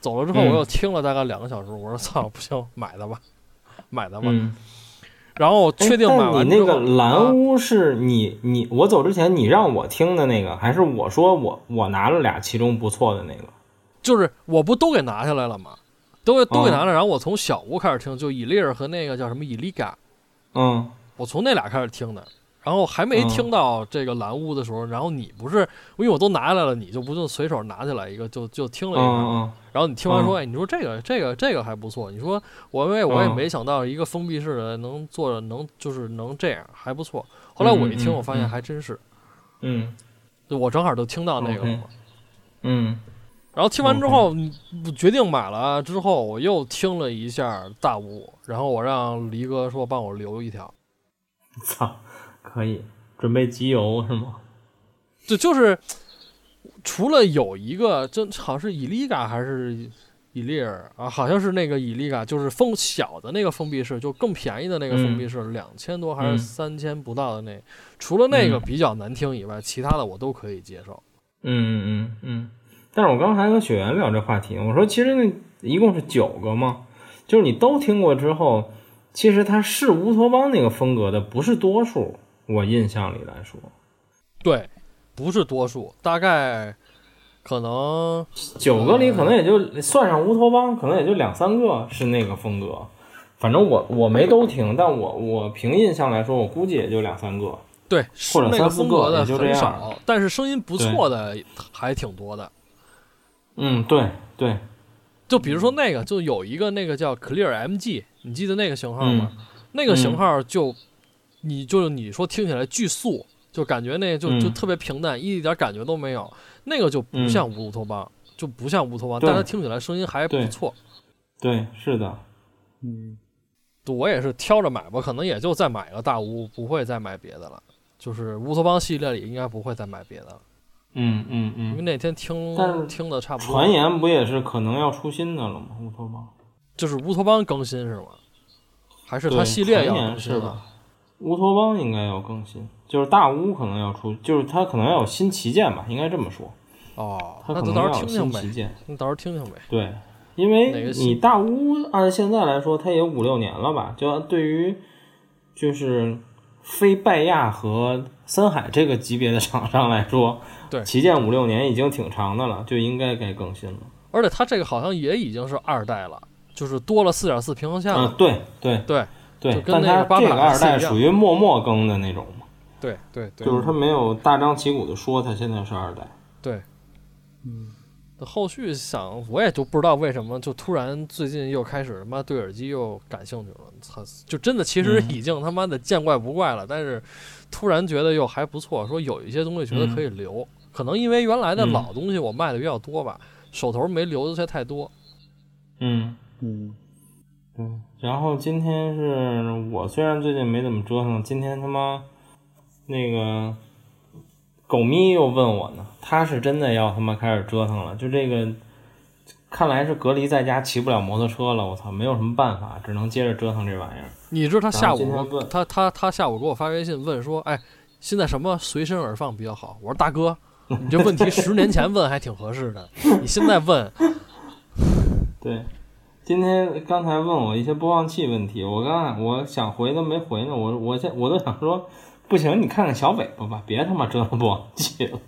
走了之后，嗯我又听了大概两个小时，我说操，不行，买的吧，*laughs* 买的吧。嗯，然后哎确定买但完你那个啊蓝屋是你你我走之前你让我听的那个，还是我说我我拿了俩其中不错的那个？就是我不都给拿下来了吗？都给都给哦拿了，然后我从小屋开始听，就伊利尔和那个叫什么伊利嘎，嗯我从那俩开始听的。然后还没嗯。听到这个蓝屋的时候，然后你不是因为我都拿下来了，你就不就随手拿起来一个就就听了嗯一下，嗯然后你听完说，嗯。哎，你说这个这个这个还不错，你说我因为我也嗯。没想到一个封闭式的能做的能就是能这样还不错。后来我一听，我发现嗯。还真是，嗯。就我正好就听到那个了嘛。嗯。然后听完之后，决定买了之后，我又听了一下大屋，然后我让黎哥说帮我留一条，*laughs* 操，可以准备集邮是吗？*laughs* 就就是除了有一个，这好像是伊利嘎还是伊利尔啊，好像是那个伊利嘎，就是封小的那个封闭式，就更便宜的那个封闭式，两千多还是嗯三千不到的那，除了那个嗯比较难听以外，其他的我都可以接受。嗯嗯嗯。但是我刚才还跟雪原聊这话题，我说其实那一共是九个嘛，就是你都听过之后，其实他是乌托邦那个风格的不是多数，我印象里来说，对，不是多数，大概可能九个里可能也就算上乌托邦，可能也就两三个是那个风格。反正我我没都听，但我我凭印象来说，我估计也就两三个。对，或者那个三四个风格的就这样很少，但是声音不错的还挺多的。嗯，对对，就比如说那个，就有一个那个叫 Clear MG，你记得那个型号吗？嗯。那个型号就，你就是你说听起来巨素，就感觉那就就嗯。特别平淡，一点感觉都没有。那个就不嗯像乌托邦，就不像乌托邦，但它听起来声音还不错。对，是的，嗯，我也是挑着买吧，可能也就再买个大乌，不会再买别的了。就是乌托邦系列里应该不会再买别的了，嗯嗯嗯。因为那天听听的差不多。传言不也是可能要出新的了吗？乌托邦就是乌托邦更新是吗？还是对它系列要更新了？是吧？乌托邦应该要更新，就是大乌可能要出，就是它可能要有新旗舰吧，应该这么说。哦，它可能要有新旗，舰。那到时候听听呗。对，因为你大乌按现在来说，它也五六年了吧？就按对于就是非拜亚和森海这个级别的厂商来说，对旗舰五六年已经挺长的了，就应该该更新了。而且它这个好像也已经是二代了，就是多了四点四平衡线嗯。，对对对对但它这个二代属于默默更的那种嘛，对对对，就是它没有大张旗鼓的说它现在是二代。对，嗯。后续想，我也就不知道为什么，就突然最近又开始他妈对耳机又感兴趣了。操，就真的其实嗯已经他妈的见怪不怪了，但是突然觉得又还不错，说有一些东西觉得可以留，可能因为原来的嗯老东西我卖的比较多吧，手头没留的些太多。嗯，嗯，对。然后今天是我虽然最近没怎么折腾，今天他妈那个狗咪又问我呢，他是真的要他妈开始折腾了，就这个。看来是隔离在家骑不了摩托车了，我操，没有什么办法，只能接着折腾这玩意儿。你知道他下午他他他下午给我发微信问说，哎，现在什么随身耳放比较好？我说大哥，你这问题十年前问还挺合适的，你现在问，*laughs* 对，今天刚才问我一些播放器问题，我刚才我想回都没回呢，我我现我都想说，不行，你看看小尾巴吧，别他妈折腾播放器了。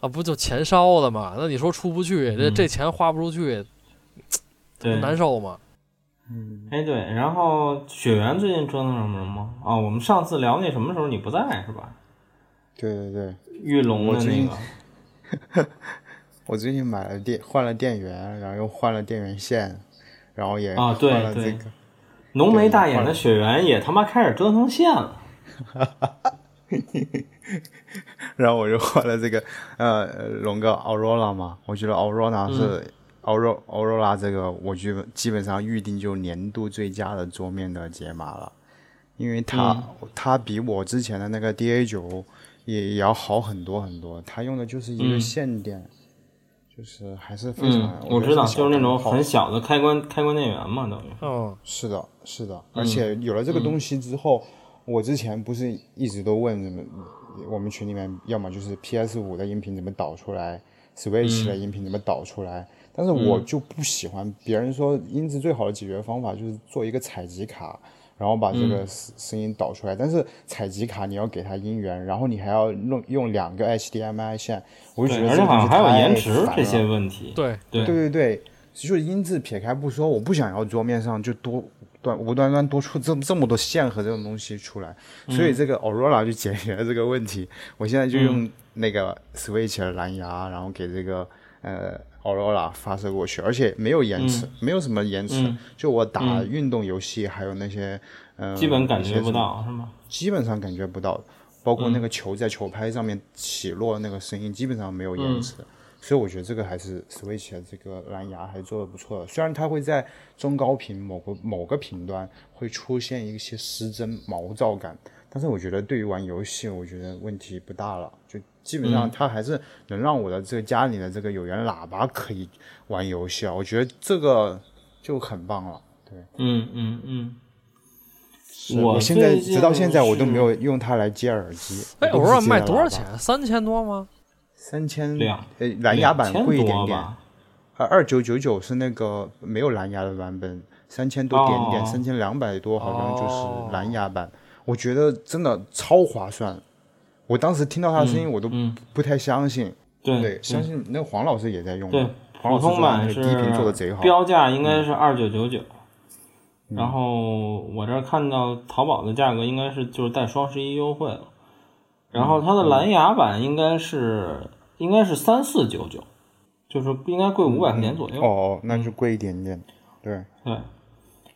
啊，不就钱烧的吗？那你说出不去，这嗯这钱花不出去，对，难受嘛。嗯？哎对，然后雪原最近折腾什么吗？啊、我们上次聊那什么时候你不在是吧？对对对，玉龙的我最近那个，*laughs* 我最近买了电换了电源，然后又换了电源线，然后也换了这个，浓眉大眼的雪原也他妈开始折腾线了。*laughs* 然后我就换了这个呃龙哥 Aurora 嘛，我觉得 Aurora 是、Aurora Aurora 这个我基本基本上预定就年度最佳的桌面的解码了，因为它、它比我之前的那个 DA 九也也要好很多很多，它用的就是一个嗯线电。就是还是非常，嗯，我知道，就是那种很小的开关开关电源嘛，等于。嗯，是的，是的，嗯。而且有了这个东西之后，我之前不是一直都问怎么，我们群里面要么就是 PS 五的音频怎么导出来，Switch 嗯。的音频怎么导出来，但是我就不喜欢别人说音质最好的解决方法就是做一个采集卡。然后把这嗯。个声声音导出来，但是采集卡你要给它音源，然后你还要弄用两个 HDMI 线，我就觉，得这个东西而且好像还有延迟这些问题。对，对。对对对，就是音质撇开不说，我不想要桌面上就多端无端端多出这这么多线和这种东西出来，所以这个 Aurora 就解决了这个问题。我现在就用那个 Switch 的蓝牙，然后给这个呃 Aurora 发射过去，而且没有延迟，没有什么延迟，嗯就我打运动游戏还有那些呃基本感觉不到是吗？基本上感觉不到，包括那个球在球拍上面起落那个声音，基本上没有延迟。所以我觉得这个还是 Switch 的这个蓝牙还做的不错的，虽然它会在中高频某个某个频段会出现一些失真毛躁感，但是我觉得对于玩游戏，我觉得问题不大了，就基本上它还是能让我的这个家里的这个有源喇叭可以玩游戏啊，我觉得这个就很棒了。对，嗯嗯嗯。我现在直到现在我都没有用它来接耳机。哎，我都是我说卖？多少钱？三千多吗？三千两呃，蓝牙版贵一点点？呃，二九九九是那个没有蓝牙的版本，三千多点点，哦三千两百多好像就是蓝牙版。我觉得真的超划算。我当时听到他的声音，我都嗯，不太相信。对对，相信那个黄老师也在用。对，黄老师普通版是低频做的贼好。标价应该是二九九九。然后我这儿看到淘宝的价格应该是就是带双十一优惠了，然后它的蓝牙版应该是应该是三四九九，就是应该贵五百块钱左右。哦，那就贵一点点。对，对，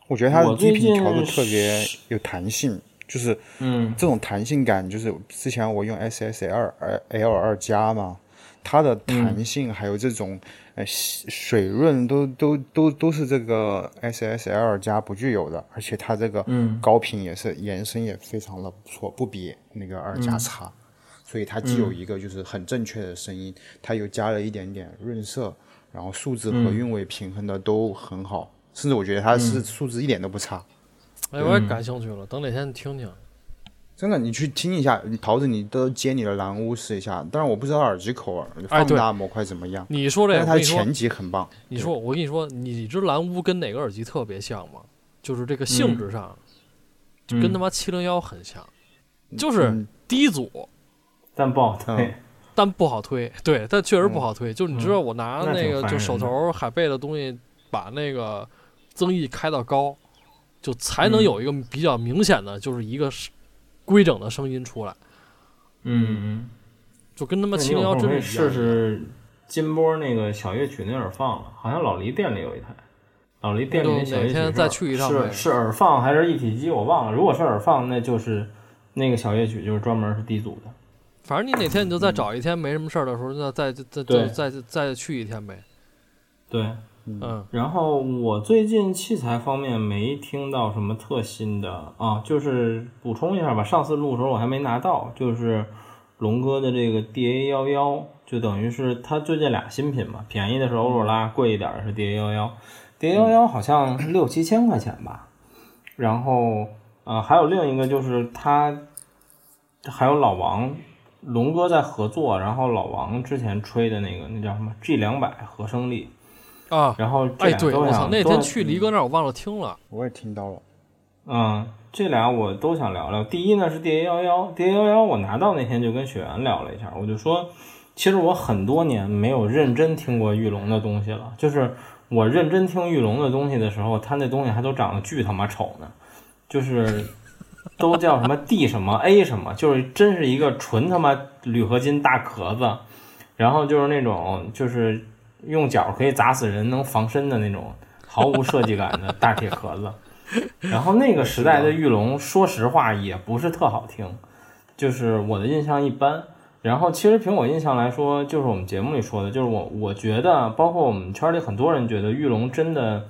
我觉得它的我最 DP 近调的特别有弹性，就是嗯。这种弹性感，就是之前我用 SSL L 二加嘛，它的弹性还有这种呃水润都都都都是这个 SSL 加不具有的，而且它这个嗯。高频也是延伸也非常的不错，不比那个二加差。所以它既有一个就是很正确的声音，它又加了一点点润色，然后数字和韵味平衡的都很好，甚至我觉得它是数字一点都不差。哎，我也感兴趣了，等哪天听听。真的，你去听一下，桃子，你都接你的蓝屋试一下。但是我不知道耳机口耳哎对放大模块怎么样，你说这个，但它的我跟你说，前级很棒。你说我跟你说，你知蓝屋跟哪个耳机特别像吗？就是这个性质上，就跟他妈七零幺很像，就是嗯低阻，但不好推。但不好推。对，但确实不好推。就是你知道，我拿那个就手头海贝的东西，把那个增益开到高，就才能有一个比较明显的，就是一个是规整的声音出来，嗯嗯。就跟他妈那七零幺真是一样试试金波那个小乐曲那耳放了，好像老黎店里有一台。老黎店里那小乐曲天再去一趟是是耳放还是一体机，我忘了。如果是耳放，那就是那个小乐曲就是专门是低阻的。反正你哪天你就再找一天没什么事儿的时候，那再再再再再再去一天呗。对，嗯，然后我最近器材方面没听到什么特新的啊，就是补充一下吧。上次录的时候我还没拿到，就是龙哥的这个 DA 幺幺，就等于是它最近俩新品嘛，便宜的是欧若拉，贵一点的是 DA 幺幺。DA 幺幺好像是六七千块钱吧，然后呃还有另一个就是它还有老王。龙哥在合作，然后老王之前吹的那个那叫什么 G 两百和声力，啊，然后这哎，俩都对我操，想那天去黎哥那儿我忘了听了。我也听到了，嗯，这俩我都想聊聊。第一呢是 DA 幺幺，DA 幺幺我拿到那天就跟雪原聊了一下，我就说，其实我很多年没有认真听过玉龙的东西了。就是我认真听玉龙的东西的时候，他那东西还都长得巨他妈丑呢，就是都叫什么 D 什么 A 什么，就是真是一个纯他妈铝合金大壳子，然后就是那种就是用脚可以砸死人能防身的那种毫无设计感的大铁壳子。然后那个时代的玉龙，说实话也不是特好听，就是我的印象一般。然后其实凭我印象来说，就是我们节目里说的，就是我我觉得，包括我们圈里很多人觉得玉龙真的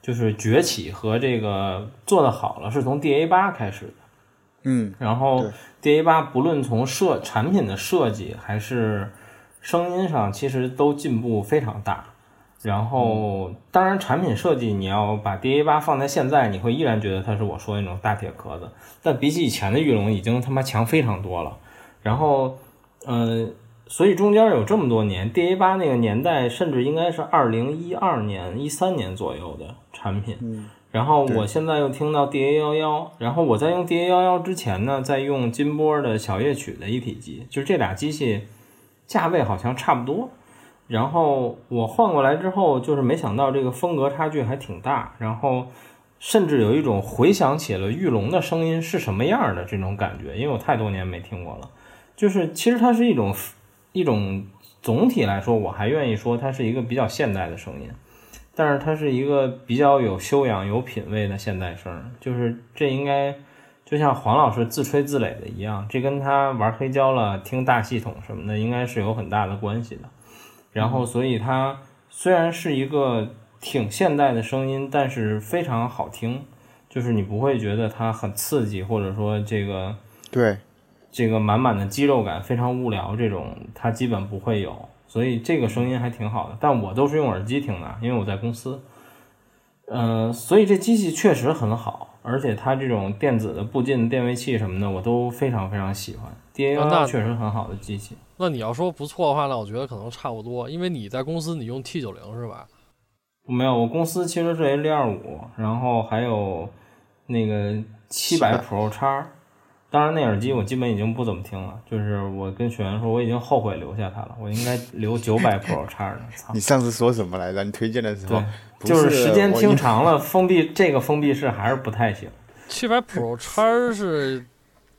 就是崛起和这个做的好了，是从 DA 八开始的。嗯，然后 DA 八不论从设产品的设计还是声音上，其实都进步非常大。然后，当然产品设计你要把 DA 八放在现在，你会依然觉得它是我说的那种大铁壳子，但比起以前的玉龙已经他妈强非常多了。然后，呃，所以中间有这么多年，DA 八那个年代甚至应该是二零一二年、一三年左右的产品。然后我现在又听到 DA 幺幺，然后我在用 DA 幺幺之前呢，在用金波的小夜曲的一体机，就是这俩机器价位好像差不多。然后我换过来之后，就是没想到这个风格差距还挺大，然后甚至有一种回想起了玉龙的声音是什么样的这种感觉，因为我太多年没听过了。就是其实它是一种一种总体来说，我还愿意说它是一个比较现代的声音。但是它是一个比较有修养、有品位的现代声，就是这应该就像黄老师自吹自擂的一样，这跟他玩黑胶了、听大系统什么的，应该是有很大的关系的。然后，所以他虽然是一个挺现代的声音，但是非常好听，就是你不会觉得它很刺激，或者说这个对，这个满满的肌肉感非常无聊，这种它基本不会有。所以这个声音还挺好的，但我都是用耳机听的，因为我在公司。嗯、所以这机器确实很好，而且它这种电子的步进电位器什么的，我都非常非常喜欢。DA 幺啊那幺确实很好的机器。那你要说不错的话，那我觉得可能差不多，因为你在公司你用 T 九零是吧？没有，我公司其实是 A 六二五，然后还有那个七百 Pro 叉，当然那耳机我基本已经不怎么听了，就是我跟雪原说我已经后悔留下它了，我应该留九百 Pro 叉的。操你，上次说什么来着？你推荐的时候就是时间听长了，封闭这个封闭式还是不太行。七百 Pro 叉是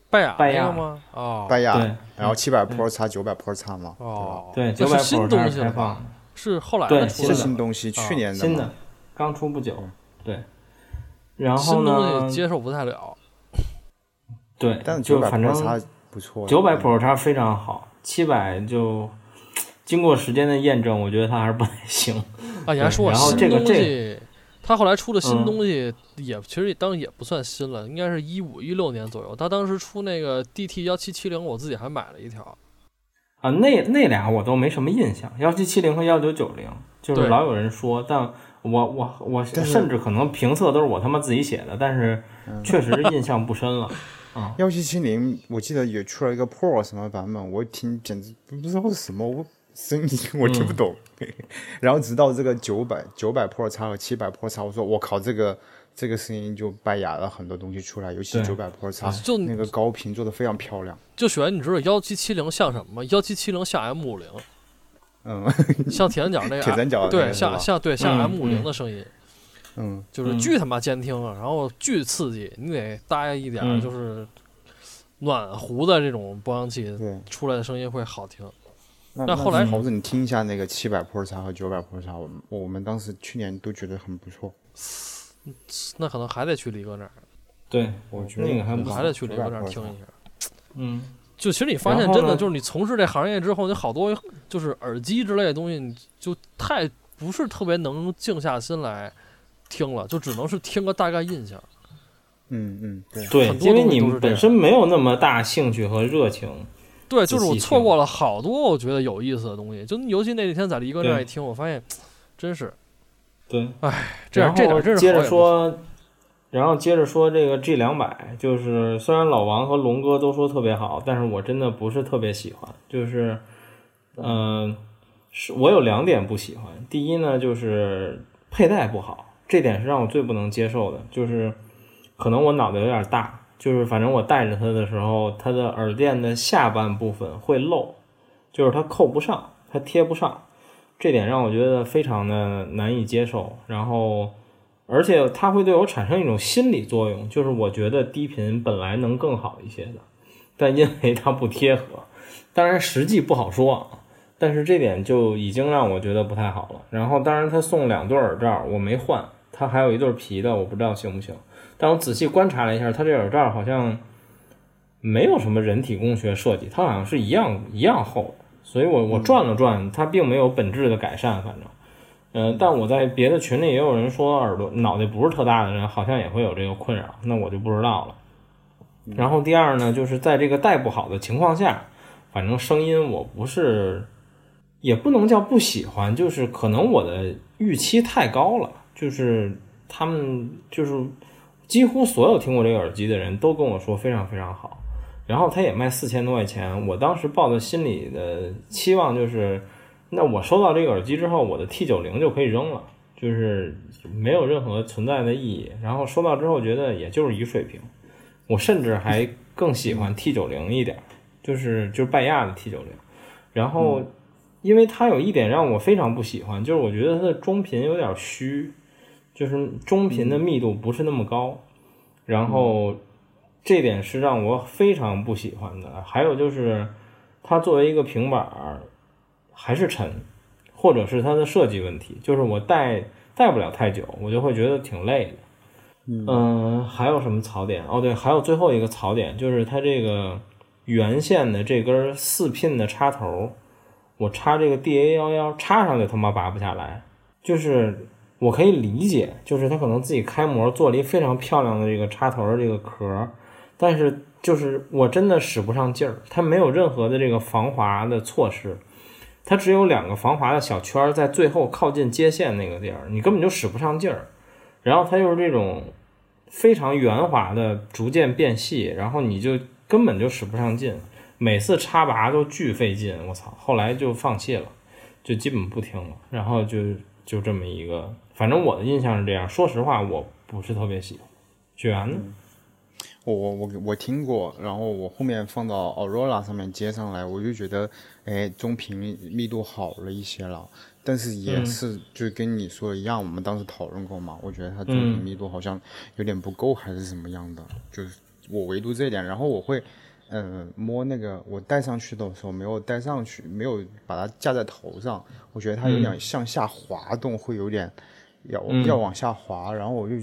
拜亚拜亚吗？哦，拜亚对，然后七百 Pro 叉、九百 Pro 叉吗，哦，对，九百那是新 Pro 叉东西了是开放吧？是后来对的出是的新东西，去年的新的，刚出不久。对，然后新东呢西？接受不太了。对，但是九百就反 Pro 正叉不错，九百 Pro 叉非常好，七百就经过时间的验证，我觉得它还是不太行。*laughs* 啊，你还说我然后新东这个这西，他后来出的新嗯东西也其实当然也不算新了，应该是一五一六年左右。他当时出那个 DT 幺七七零，我自己还买了一条。啊，那那俩我都没什么印象，幺七七零和幺九九零，就是老有人说，但我我我甚至可能评测都是我他妈自己写的，但是嗯确实印象不深了。幺七七零，我记得也出了一个 Pro 什么版本，我听简直不知道是什么，我声音我听不懂。*laughs* 然后直到这个九百九百 Pro 叉和七百 Pro 叉，我说我靠，这个这个声音就拜雅了很多东西出来，尤其对。九百 Pro 叉就那个高频做的非常漂亮。就选你知道幺七七零像什么吗？幺七七零像 M 五零，嗯。像铁三角那个 *laughs* 铁三角对，像像对像嗯 M 五零嗯。的声音，嗯，嗯就是巨他妈监听，啊，然后巨刺激，你得搭一点儿嗯就是暖壶的这种播放器，对。出来的声音会好听。那那后来猴子，你听一下那个七百 Pro 叉和九百 Pro 叉，我们我们当时去年都觉得很不错。那可能还得去李哥那儿，对，我觉得那个还不错还得去李哥那儿听一下。嗯，就其实你发现真的就是你从事这行业之后，你好多就是耳机之类的东西，你就太不是特别能静下心来听了，就只能是听个大概印象。嗯嗯，对。对因为你本身没有那么大兴趣和热情。对，就是我错过了好多我觉得有意思的东西，就尤其那天在李哥那儿一听，我发现真是对，哎这样，这点真是接着说，然后接着说这个 G 两百，就是虽然老王和龙哥都说特别好，但是我真的不是特别喜欢。就是，嗯、是我有两点不喜欢。第一呢，就是佩戴不好，这点是让我最不能接受的。就是可能我脑袋有点大，就是反正我戴着它的时候，它的耳垫的下半部分会漏，就是它扣不上，它贴不上。这点让我觉得非常的难以接受，然后，而且它会对我产生一种心理作用，就是我觉得低频本来能更好一些的，但因为它不贴合，当然实际不好说，但是这点就已经让我觉得不太好了。然后，当然他送两对耳罩，我没换，他还有一对皮的，我不知道行不行。但我仔细观察了一下，它这耳罩好像没有什么人体工学设计，它好像是一样一样厚。所以我我转了转，它并没有本质的改善，反正，嗯、但我在别的群里也有人说耳朵脑袋不是特大的人好像也会有这个困扰，那我就不知道了。然后第二呢，就是在这个戴不好的情况下，反正声音我不是，也不能叫不喜欢，就是可能我的预期太高了，就是他们就是几乎所有听过这个耳机的人都跟我说非常非常好。然后它也卖四千多块钱，我当时抱的心里的期望就是，那我收到这个耳机之后，我的 T 九零就可以扔了，就是没有任何存在的意义。然后收到之后觉得也就是一水平，我甚至还更喜欢 T 九零一点，就是就是拜亚的 T 九零。然后，因为它有一点让我非常不喜欢，就是我觉得它的中频有点虚，就是中频的密度不是那么高，然后。这点是让我非常不喜欢的。还有就是，它作为一个平板儿，还是沉，或者是它的设计问题，就是我戴戴不了太久，我就会觉得挺累的。嗯、还有什么槽点？哦，对，还有最后一个槽点就是它这个原线的这根四 pin 的插头，我插这个 DA 幺幺插上就他妈拔不下来，就是。我可以理解，就是它可能自己开模做了一非常漂亮的这个插头的这个壳，但是就是我真的使不上劲儿，它没有任何的这个防滑的措施，它只有两个防滑的小圈儿在最后靠近接线那个地儿，你根本就使不上劲儿。然后它又是这种非常圆滑的逐渐变细，然后你就根本就使不上劲，每次插拔都巨费劲，我操！后来就放弃了，就基本不听了，然后就就这么一个，反正我的印象是这样。说实话，我不是特别喜欢。雪原呢？我我我我听过，然后我后面放到 Aurora 上面接上来，我就觉得，哎，中频密度好了一些了。但是也是就跟你说的一样，我们当时讨论过嘛，我觉得它中频密度好像有点不够，还是什么样的，就是我唯独这一点。然后我会，嗯，摸那个我戴上去的时候没有戴上去，没有把它架在头上，我觉得它有点向下滑动，会有点要要往下滑。然后我就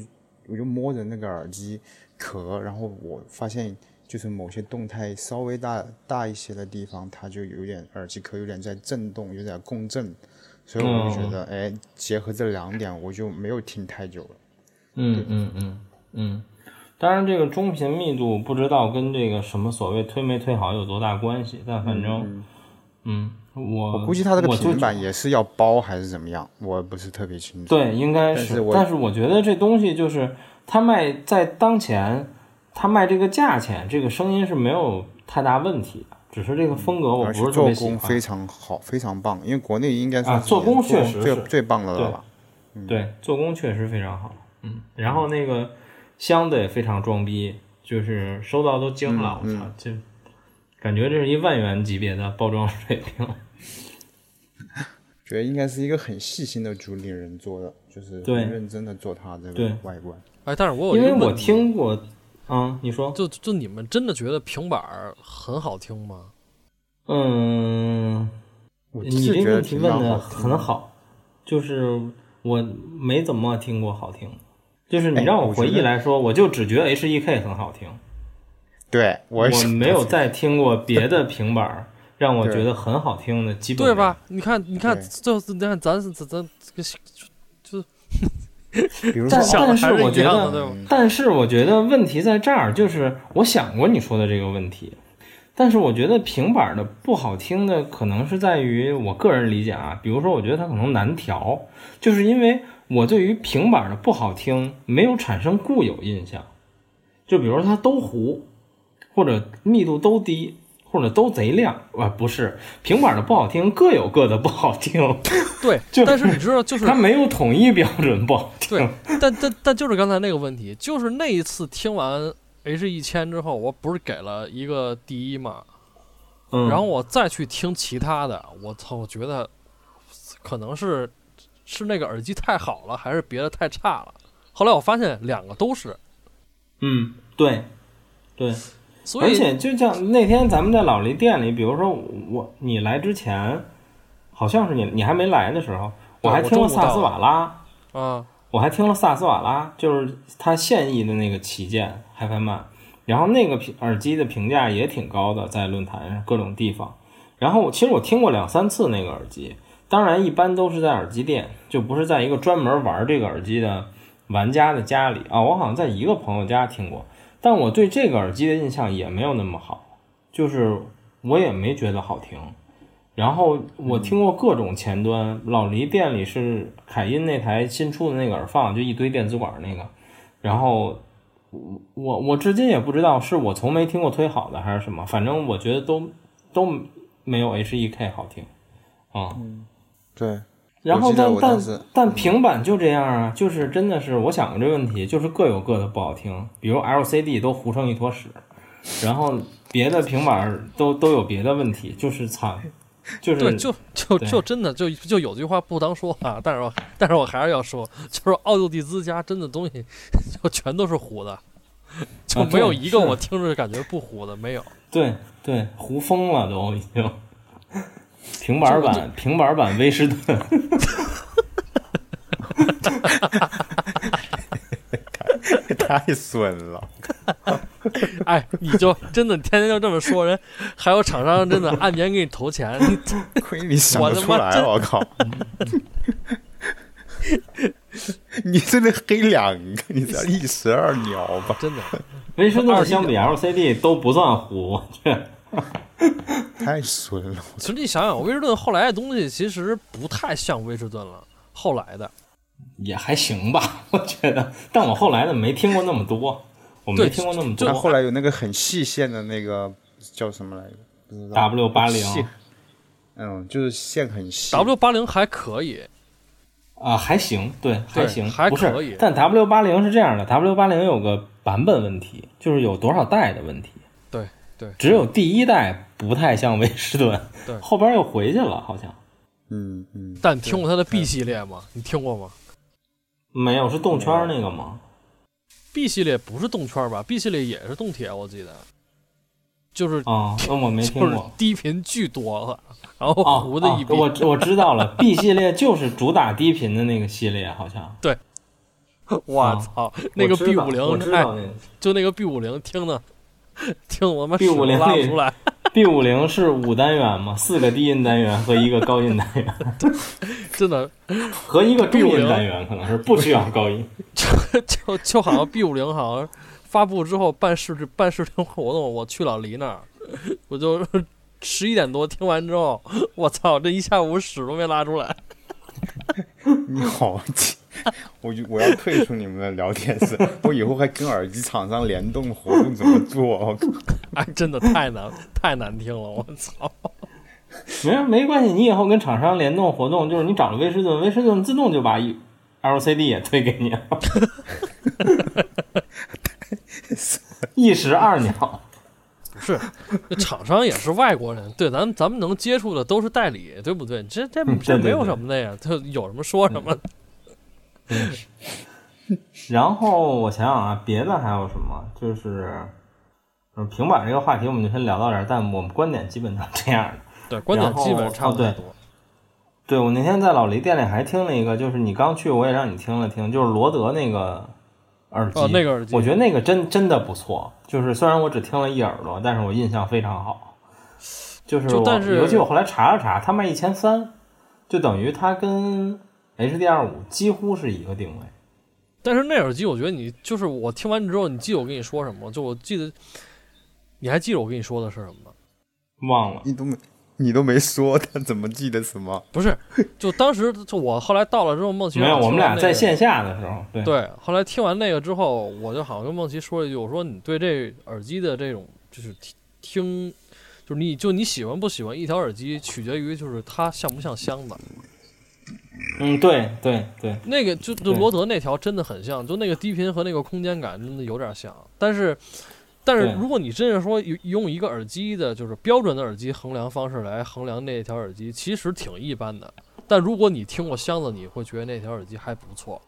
我就摸着那个耳机壳，然后我发现就是某些动态稍微大大一些的地方，它就有点耳机壳有点在震动，有点共振。所以我就觉得，哎，结合这两点，我就没有听太久了。嗯嗯嗯嗯。当然，这个中频密度不知道跟这个什么所谓推没推好有多大关系，但反正，嗯，我我估计它这个平板也是要包还是怎么样，我不是特别清楚。对，应该是。但是我觉得这东西就是它卖在当前，它卖这个价钱，这个声音是没有太大问题的。只是这个风格我不是特别喜欢。做工非常好，非常棒，因为国内应该是做工确实最最棒的了吧？对，做工确实非常好。嗯，然后那个箱子也非常装逼，就是收到都惊了，我操，就感觉这是一万元级别的包装水平。觉得应该是一个很细心的主理人做的，就是很认真的做它这个外观。哎，但是我因为我听过。啊，你说，就就你们真的觉得平板很好听吗？嗯，你这个问题问的很好，就是我没怎么听过好听，就是你让我回忆来说，我就只觉得 H E K 很好听。对我我没有再听过别的平板让我觉得很好听的，基本对吧？你看，你看，就是你看，咱是咱咱这个就。但但是我觉得，但是我觉得问题在这儿，就是我想过你说的这个问题，但是我觉得平板的不好听的可能是在于我个人理解啊，比如说我觉得它可能难调，就是因为我对于平板的不好听没有产生固有印象，就比如说它都糊，或者密度都低。或者都贼亮啊？不是平板的不好听，各有各的不好听。对，*laughs* 就但是你知道，就是它没有统一标准不好听。对，但但但就是刚才那个问题，就是那一次听完 H 一千之后，我不是给了一个第一嘛？嗯。然后我再去听其他的，我操，我觉得可能是是那个耳机太好了，还是别的太差了？后来我发现两个都是。嗯，对，对。而且就像那天咱们在老黎店里，比如说我你来之前，好像是你你还没来的时候，我还听了萨斯瓦拉，啊，我还听了萨斯瓦拉，就是他现役的那个旗舰 HiFi Man，然后那个评耳机的评价也挺高的，在论坛上各种地方。然后其实我听过两三次那个耳机，当然一般都是在耳机店，就不是在一个专门玩这个耳机的玩家的家里啊。我好像在一个朋友家听过。但我对这个耳机的印象也没有那么好，就是我也没觉得好听。然后我听过各种前端，老黎店里是凯音那台新出的那个耳放，就一堆电子管那个。然后我我至今也不知道是我从没听过推好的还是什么，反正我觉得都都没有 H E K 好听啊。对。然后但但但平板就这样啊，就是真的是我想过这问题，就是各有各的不好听。比如 LCD 都糊成一坨屎，然后别的平板都都有别的问题，就是惨，就是对，就就就真的就就有句话不当说啊，但是我但是我还是要说，就是奥地利之家真的东西 *laughs* 就全都是糊的，就没有一个我听着感觉不糊的，没有。对对，糊疯了都已经。平板版平板版威士顿，太 *laughs* 太损了！*laughs* 哎，你就真的天天就这么说人，还有厂商真的按年给你投钱，*laughs* 亏你想不出来！我靠！你这里黑两个，你这一石二鸟吧？真的，威士顿相比 LCD 都不算糊，我去。*laughs* 太损了！其实你想想，威士顿后来的东西其实不太像威士顿了。后来的也还行吧，我觉得。但我后来的没听过那么多，我没听过那么多。后来有那个很细线的那个叫什么来着？W 八零。嗯，就是线很细。W 八零还可以啊，还行，对，还行，还可以。但 W 八零是这样的，W 八零有个版本问题，就是有多少代的问题。对对，只有第一代不太像威士顿，对后边又回去了，好像嗯嗯，但你听过他的 B 系列吗？你听过吗没有是动圈那个吗？？B 系列不是动圈吧？B 系列也是动铁，我记得，就是啊，那我没 *laughs* 就是听过。低频巨多了，然后哦，糊的一逼。哦我我知道了，*laughs* B 系列就是主打低频的那个系列，好像对我操，那个 B 道五零，哎，我知道那个就那个 B 五零，听的听我他妈 B50 屎都拉不出来。*laughs* B 五零是五单元嘛，四个低音单元和一个高音单元，*laughs* 真的，和一个中音 B50 单元，可能是不需要高音。*laughs* 就就就好像 B 五零好像发布之后办视办视听活动，我去老黎那儿，我就十一点多听完之后，我操，这一下午屎都没拉出来。*laughs* 你好气，*laughs* 我就我要退出你们的聊天室，*laughs* 我以后还跟耳机厂商联动活动怎么做？我靠哎，真的太难太难听了，我操！*laughs* 没没关系，你以后跟厂商联动活动，就是你找了威士顿，威士顿自动就把 LCD 也推给你了，一石二鸟。不是，这厂商也是外国人，对，咱咱们能接触的都是代理，对不对？这这嗯这没有什么的呀，就有什么说什么。然后我想想啊，别的还有什么？就是，嗯，平板这个话题我们就先聊到这儿，但我们观点基本上这样的。对，观点基本差不哦对多。对我那天在老黎店里还听了一个，就是你刚去我也让你听了听，就是罗德那个耳机，哦，那个耳机，我觉得那个真真的不错，就是虽然我只听了一耳朵，但是我印象非常好。就是我，就但是尤其我后来查了查，他卖一千三，就等于他跟 HDR 五几乎是一个定位。但是那耳机，我觉得你就是我听完之后，你记得我跟你说什么？就我记得，你还记得我跟你说的是什么吗？忘了，你都没你都没说，他怎么记得什么？不是，就当时就我后来到了之后，梦琪没有，我们俩在线下的时候，对对，后来听完那个之后，我就好像跟梦琪说了一句，我说你对这耳机的这种就是听听，就是你就你喜欢不喜欢一条耳机，取决于就是它像不像箱子。嗯，对对对，那个就就罗德那条真的很像，就那个低频和那个空间感真的有点像。但是，但是如果你真是说用用一个耳机的，就是标准的耳机衡量方式来衡量那条耳机，其实挺一般的。但如果你听过箱子，你会觉得那条耳机还不错。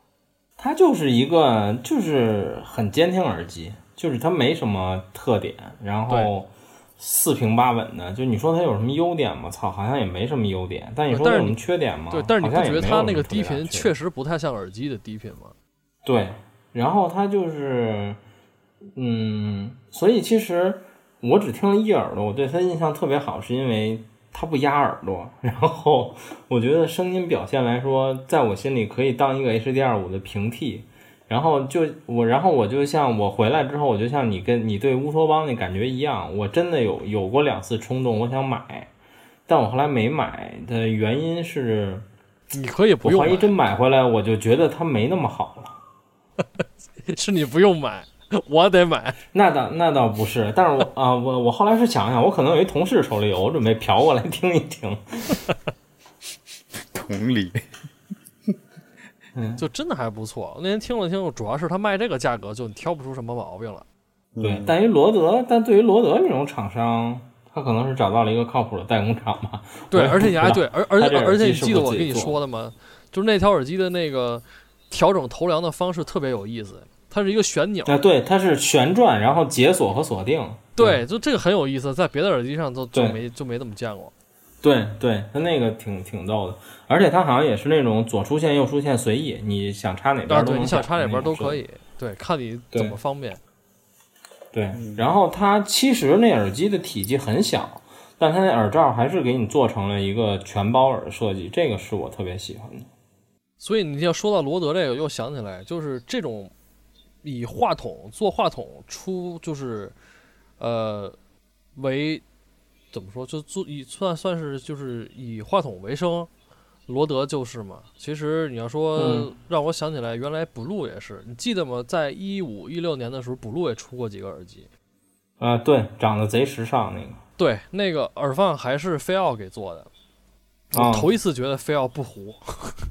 它就是一个就是很监听耳机，就是它没什么特点，然后四平八稳的。就你说它有什么优点吗？操，好像也没什么优点。但你说有什么缺点吗？对，但是你不好像也没有觉得它那个低频确实不太像耳机的低频吗？对，然后它就是，嗯，所以其实我只听了一耳朵，我对它印象特别好，是因为它不压耳朵，*laughs* 然后我觉得声音表现来说，在我心里可以当一个 HDR 五的平替。然后就我，然后我就像我回来之后，我就像你跟你对乌托邦那感觉一样，我真的有有过两次冲动，我想买，但我后来没买的原因是，你可以不用，我怀疑真买回来，我就觉得它没那么好了。*laughs* 是你不用买，我得买。那倒那倒不是，但是我啊、我我后来是想想，我可能有一同事手里有，我准备嫖过来听一听。*laughs* 同理，就真的还不错。那天听了听，主要是他卖这个价格，就你挑不出什么毛病了。对，嗯但于罗德，但对于罗德这种厂商，他可能是找到了一个靠谱的代工厂吧。*laughs* 对，而且你还对，而而且而且你记得我跟你说的吗？就是那条耳机的那个调整头梁的方式特别有意思，它是一个旋钮。啊，对，它是旋转，然后解锁和锁定。对，就这个很有意思，在别的耳机上都就没就没怎么见过。对对，它那个挺挺逗的，而且它好像也是那种左出线右出线随意，你想插哪边啊，对，都能你想插哪哪边都可。以，对，看你怎么方便。对，然后它其实那耳机的体积很小，但它那耳罩还是给你做成了一个全包耳设计，这个是我特别喜欢的。所以你要说到罗德这个，又想起来，就是这种以话筒做话筒出，就是呃为怎么说，就做以算算是就是以话筒为生，罗德就是嘛。其实你要说、嗯让我想起来，原来 blue 也是，你记得吗？在一五一六年的时候，blue 也出过几个耳机。啊、对，长得贼时尚那个。对，那个耳放还是菲奥给做的。我啊头一次觉得菲奥不糊，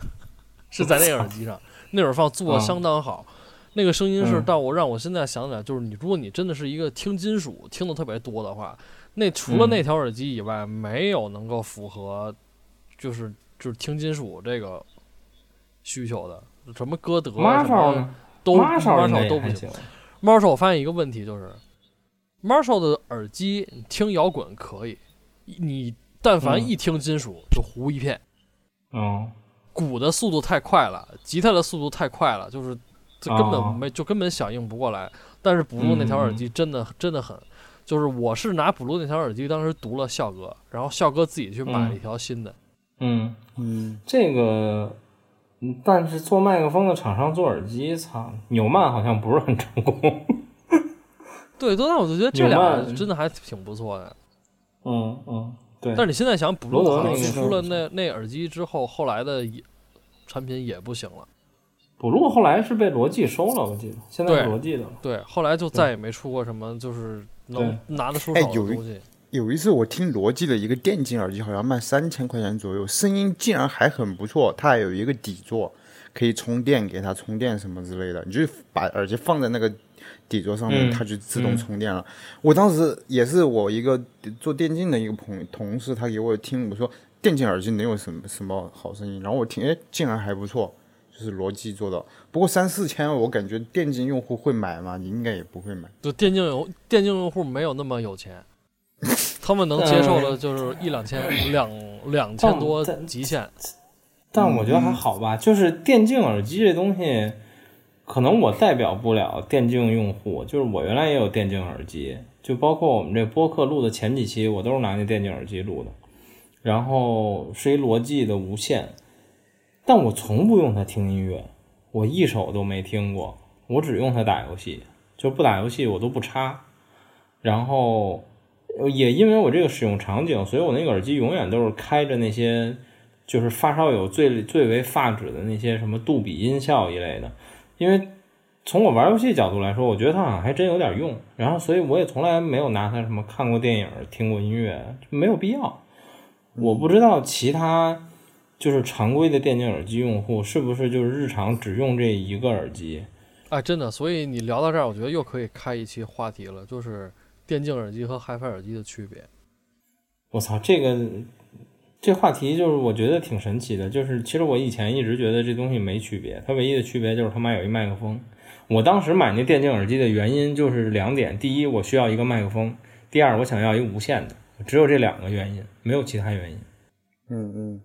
*laughs* 是在那个耳机上，*laughs* 那耳放做的啊相当好。那个声音是嗯到我让我现在想起来，就是你如果你真的是一个听金属听的特别多的话，那除了嗯那条耳机以外，没有能够符合就是就是听金属这个需求的，什么歌德啊？都都不行。行。Marshall 我发现一个问题就是，Marshall 的耳机听摇滚可以，你但凡嗯一听金属就糊一片。嗯，鼓的速度太快了，吉他的速度太快了，就是这根本哦没、就根本响应不过来。但是 blue 那条耳机真的、真的很，就是我是拿 blue 那条耳机当时读了笑哥，然后笑哥自己去买了一条新的。嗯，嗯，这个，嗯但是做麦克风的厂商做耳机，操，纽曼好像不是很成功。*laughs* 对，但我就觉得这有俩真的还挺不错的。嗯嗯，对。但是你现在想罗德，blue 好像出了那那耳机之后，后来的也产品也不行了。补录后来是被罗技收了，我记得现在是罗技的了。对，后来就再也没出过什么就是能拿得出手的哎有一东西。有一次我听罗技的一个电竞耳机，好像卖三千块钱左右，声音竟然还很不错。它还有一个底座，可以充电，给它充电什么之类的。你就把耳机放在那个底座上面，嗯它就自动嗯充电了。我当时也是我一个做电竞的一个朋同事，他给我听，我说电竞耳机能有什么什么好声音？然后我听，哎，竟然还不错，就是逻辑做到。不过三四千，我感觉电竞用户会买吗？你应该也不会买。就电竞用电竞用户没有那么有钱，*laughs* 他们能接受的就是一两千、两两千多极限。但我觉得还好吧，就是电竞耳机这东西，可能我代表不了电竞用户。就是我原来也有电竞耳机，就包括我们这播客录的前几期，我都是拿那电竞耳机录的。然后是一罗技的无线，但我从不用它听音乐，我一首都没听过，我只用它打游戏，就不打游戏我都不插。然后也因为我这个使用场景，所以我那个耳机永远都是开着那些就是发烧友最最为发指的那些什么杜比音效一类的，因为从我玩游戏角度来说，我觉得它好像还真有点用。然后，所以我也从来没有拿它什么看过电影、听过音乐，没有必要。我不知道其他就是常规的电竞耳机用户是不是就是日常只用这一个耳机。哎，真的，所以你聊到这儿，我觉得又可以开一期话题了，就是电竞耳机和 HiFi 耳机的区别。我操，这个这话题就是我觉得挺神奇的，就是其实我以前一直觉得这东西没区别，它唯一的区别就是他妈有一麦克风。我当时买那电竞耳机的原因就是两点：第一，我需要一个麦克风；第二，我想要一个无线的，只有这两个原因，没有其他原因。嗯嗯，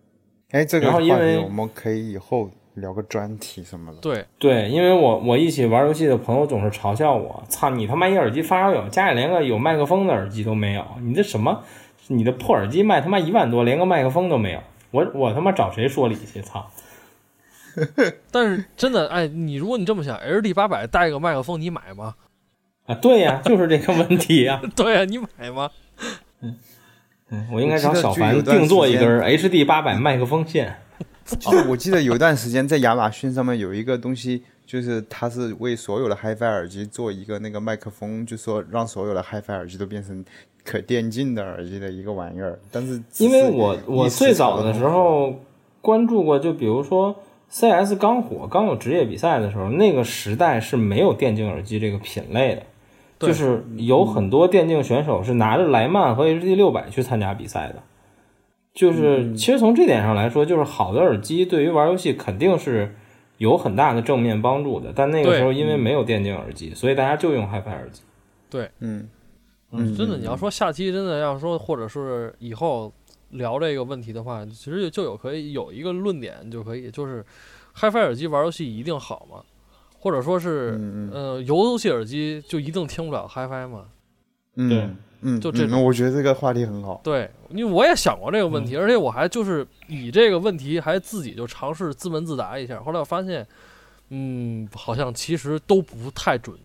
哎，这个话然后因为题我们可以以后聊个专题什么的。对，对，因为我我一起玩游戏的朋友总是嘲笑我：“操你他妈一耳机发烧友，家里连个有麦克风的耳机都没有，你这什么？你的破耳机卖他妈一万多，连个麦克风都没有，我我他妈找谁说理去？操！*laughs* ”但是真的，哎，你如果你这么想，HD 八百带个麦克风，你买吗？啊，对呀，就是这个问题呀。*laughs* 对呀、你买吗？嗯，我应该找小凡定做一根 HD 八百麦克风线。*laughs* 就是我记得有一段时间在亚马逊上面有一个东西，就是它是为所有的 HiFi 耳机做一个那个麦克风，就说让所有的 HiFi 耳机都变成可电竞的耳机的一个玩意儿。但是只因为我我最早的时候关注过，就比如说 CS 刚火、刚有职业比赛的时候，那个时代是没有电竞耳机这个品类的，对就是有很多电竞选手是拿着莱曼和 HD 六百去参加比赛的。就是其实从这点上来说，就是好的耳机对于玩游戏肯定是有很大的正面帮助的。但那个时候因为没有电竞耳机，所以大家就用 HiFi 耳机。嗯嗯真的，你要说下期真的要说，或者是以后聊这个问题的话，其实就有可以有一个论点就可以，就是 HiFi 耳机玩游戏一定好吗？或者说是，呃，游戏耳机就一定听不了 HiFi 吗？嗯，对嗯，就这种嗯我觉得这个话题很好。对，因为我也想过这个问题，而且我还就是以这个问题还自己就尝试自问自答一下，后来我发现，嗯，好像其实都不太准，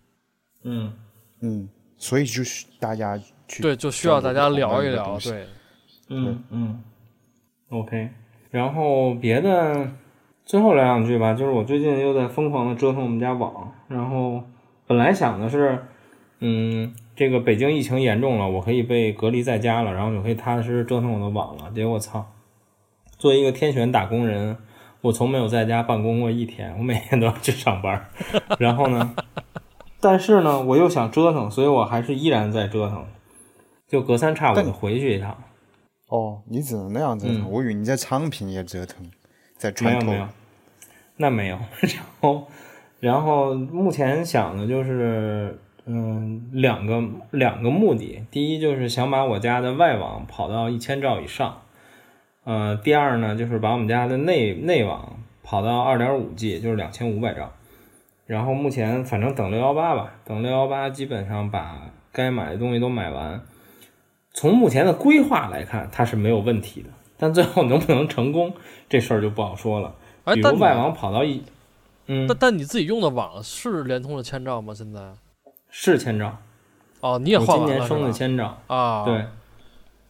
嗯。嗯，所以就是大家去对，就需要大家聊一聊，对，嗯嗯，OK。然后别的最后聊两句吧，就是我最近又在疯狂的折腾我们家网，然后本来想的是，嗯，这个北京疫情严重了，我可以被隔离在家了，然后就可以踏踏实实折腾我的网了。结果操，作为一个天选打工人，我从没有在家办公过一天，我每天都要去上班。*laughs* 然后呢，但是呢，我又想折腾，所以我还是依然在折腾，就隔三差五的回去一趟。哦，你只能那样折腾，嗯我以为你在昌平也折腾，在没。有没有，那没有。*laughs* 然后，然后目前想的就是，嗯，两个两个目的。第一就是想把我家的外网跑到一千兆以上，呃，第二呢就是把我们家的内内网跑到二点五 G，就是两千五百兆。然后目前反正等六幺八吧，等六幺八基本上把该买的东西都买完。从目前的规划来看，它是没有问题的，但最后能不能成功，这事儿就不好说了。哎，但你比如外网跑到一，嗯但，但你自己用的网是联通的千兆吗？现在？是千兆，哦，你也我换完了今年升的千兆，啊？对，，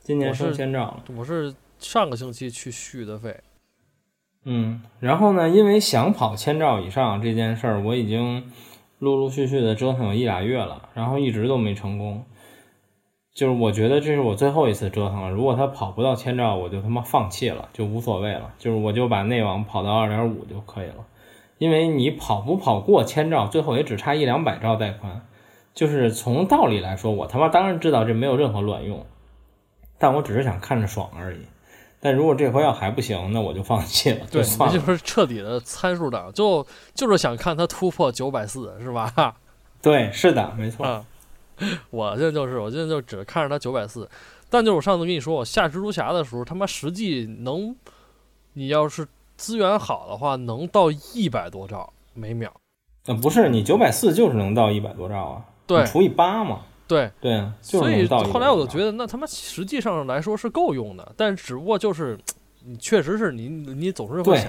今年升千兆了。我是上个星期去续的费。嗯，然后呢，因为想跑千兆以上这件事儿，我已经陆陆续续的折腾有一俩月了，然后一直都没成功。就是我觉得这是我最后一次折腾了，如果它跑不到千兆，我就他妈放弃了，就无所谓了，就是我就把内网跑到二点五就可以了。因为你跑不跑过千兆，最后也只差一两百兆带宽。就是从道理来说，我他妈当然知道这没有任何卵用，但我只是想看着爽而已。但如果这回要还不行，那我就放弃了，对，就算了。就是彻底的参数党，就就是想看它突破九百四，是吧？*laughs* 对，是的，没错。啊，*laughs* 我现在就是，我现在就只看着它九百四，但就是我上次跟你说，我下蜘蛛侠的时候，他妈实际能，你要是资源好的话，能到一百多兆每秒。那不是你九百四就是能到一百多兆啊？对除以八嘛。对，对啊，就所以后来我就，觉得，那他妈实际上来说是够用的，但只不过就是，你确实是你你总是会想，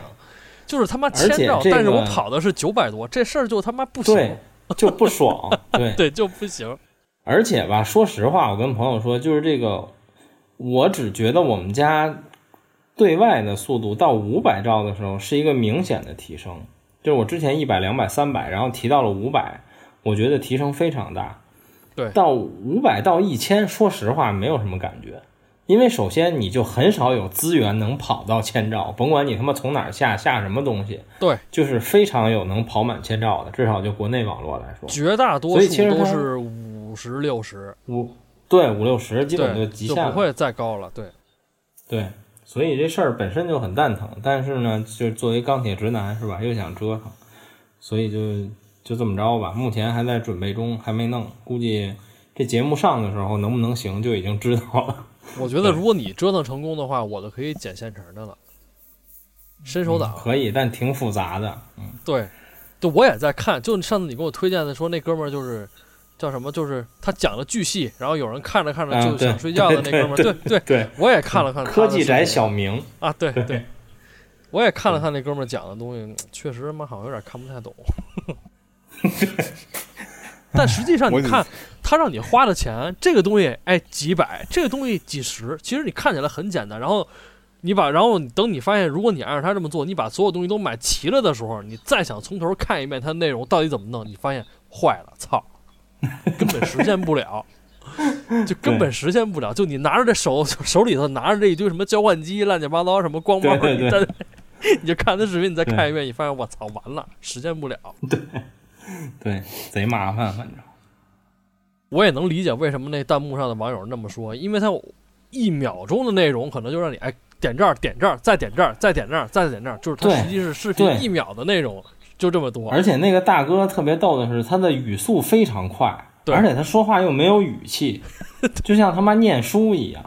就是他妈千兆，这但是我跑的是九百多，这事儿就他妈不行，对，就不爽。*laughs* 对，对，就不行。而且吧，说实话，我跟朋友说，就是这个，我只觉得我们家对外的速度到五百兆的时候是一个明显的提升，就是我之前一百、两百、三百，然后提到了五百，我觉得提升非常大。对。到五百到一千，说实话没有什么感觉，因为首先你就很少有资源能跑到千兆，甭管你他妈从哪儿下下什么东西，对，就是非常有能跑满千兆的，至少就国内网络来说，绝大多数都是五十六十，五对五六十基本，就极限了。就不会再高了。对，对，所以这事儿本身就很蛋疼，但是呢，就作为钢铁直男是吧，又想折腾，所以就就这么着吧。目前还在准备中，还没弄，估计这节目上的时候能不能行就已经知道了。*laughs* 我觉得如果你折腾成功的话，我就可以捡现成的了。伸手党，可以，但挺复杂的。嗯对，对，我也在看。就上次你给我推荐的，说那哥们儿就是叫什么，就是他讲的巨细，然后有人看着看着就想睡觉的那哥们儿。对对，对，我也看了看科技宅小明，啊，对对，我也看了 *laughs* 看那哥们儿讲的东西，确实他妈好像有点看不太懂。*laughs* 但实际上，你看他让你花的钱，这个东西哎几百，这个东西几十，其实你看起来很简单。然后你把，然后等你发现，如果你按照他这么做，你把所有东西都买齐了的时候，你再想从头看一遍它内容到底怎么弄，你发现坏了，操，根本实现不了。*laughs* 就根本实现不了，就你拿着这手手里头拿着这一堆什么交换机、乱七八糟什么光猫，对对你再你就看他视频，你再看一遍，你发现我操，完了，实现不了。*laughs* 对，贼麻烦，反正。我也能理解为什么那弹幕上的网友那么说，因为他一秒钟的内容可能就让你哎点这儿点这儿再点这儿再点这儿再点这儿，就是它实际是视频一秒的内容就这么多。而且那个大哥特别逗的是，他的语速非常快，而且他说话又没有语气，*laughs* 就像他妈念书一样。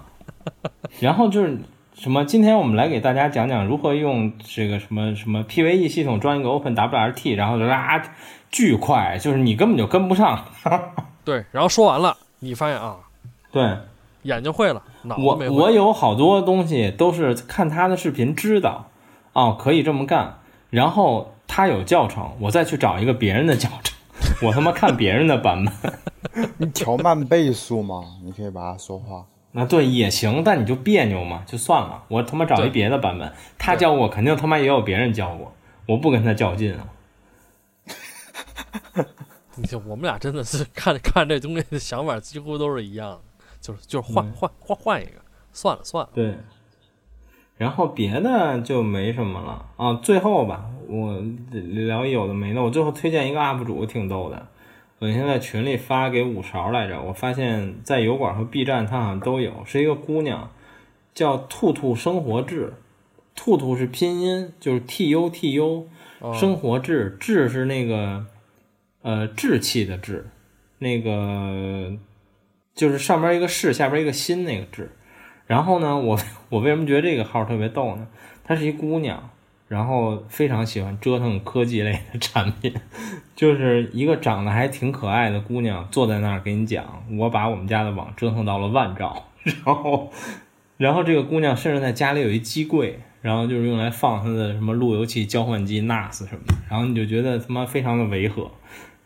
然后就是什么，今天我们来给大家讲讲如何用这个什么什么 PVE 系统装一个 OpenWRT，然后就啊巨快，就是你根本就跟不上。*laughs* 对，然后说完了，你发现啊，对眼睛会了，脑子我没会。我有好多东西都是看他的视频知道，哦可以这么干，然后他有教程，我再去找一个别人的教程，*laughs* 我他妈看别人的版本。*laughs* 你调慢倍速嘛，你可以把它说话。那对也行，但你就别扭嘛，就算了。我他妈找一别的版本，他教我肯定他妈也有别人教过，我不跟他较劲啊。*laughs* 你就我们俩真的是看看这东西的想法几乎都是一样的，就是就是换嗯换换换一个，算了算了。对。然后别的就没什么了啊。最后吧，我聊有的没的，我最后推荐一个 UP 主，挺逗的。我那天在群里发给五勺来着，我发现在油管和 B 站它好像都有，是一个姑娘，叫兔兔生活志。兔兔是拼音，就是 T U T U，哦生活志，志是那个呃志气的志，那个就是上边一个士，下边一个心那个志。然后呢，我我为什么觉得这个号特别逗呢？她是一姑娘，然后非常喜欢折腾科技类的产品，就是一个长得还挺可爱的姑娘坐在那儿给你讲，我把我们家的网折腾到了万兆，然后然后这个姑娘甚至在家里有一机柜，然后就是用来放她的什么路由器交换机 NAS 什么的，然后你就觉得他妈非常的违和。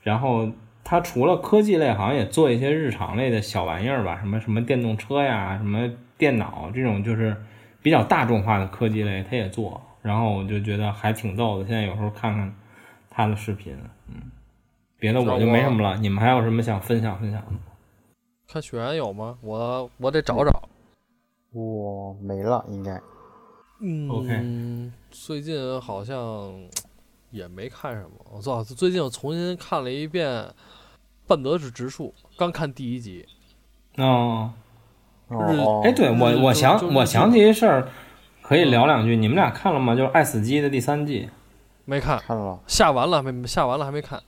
然后她除了科技类，好像也做一些日常类的小玩意儿吧，什么什么电动车呀，什么电脑这种就是比较大众化的科技类，她也做。然后我就觉得还挺逗的，现在有时候看看他的视频，嗯，别的我就没什么了。你们还有什么想分享分享的？看雪原有吗？我我得找找。我没了，应该。嗯 OK 最近好像也没看什么。我操，最近我重新看了一遍《半泽直直树》，刚看第一集。哦，日哦，哎，对我我想我想起一事儿，可以聊两句。你们俩看了吗？就是《爱死机》的第三季。没看，看了。下完了没？下完了还没看。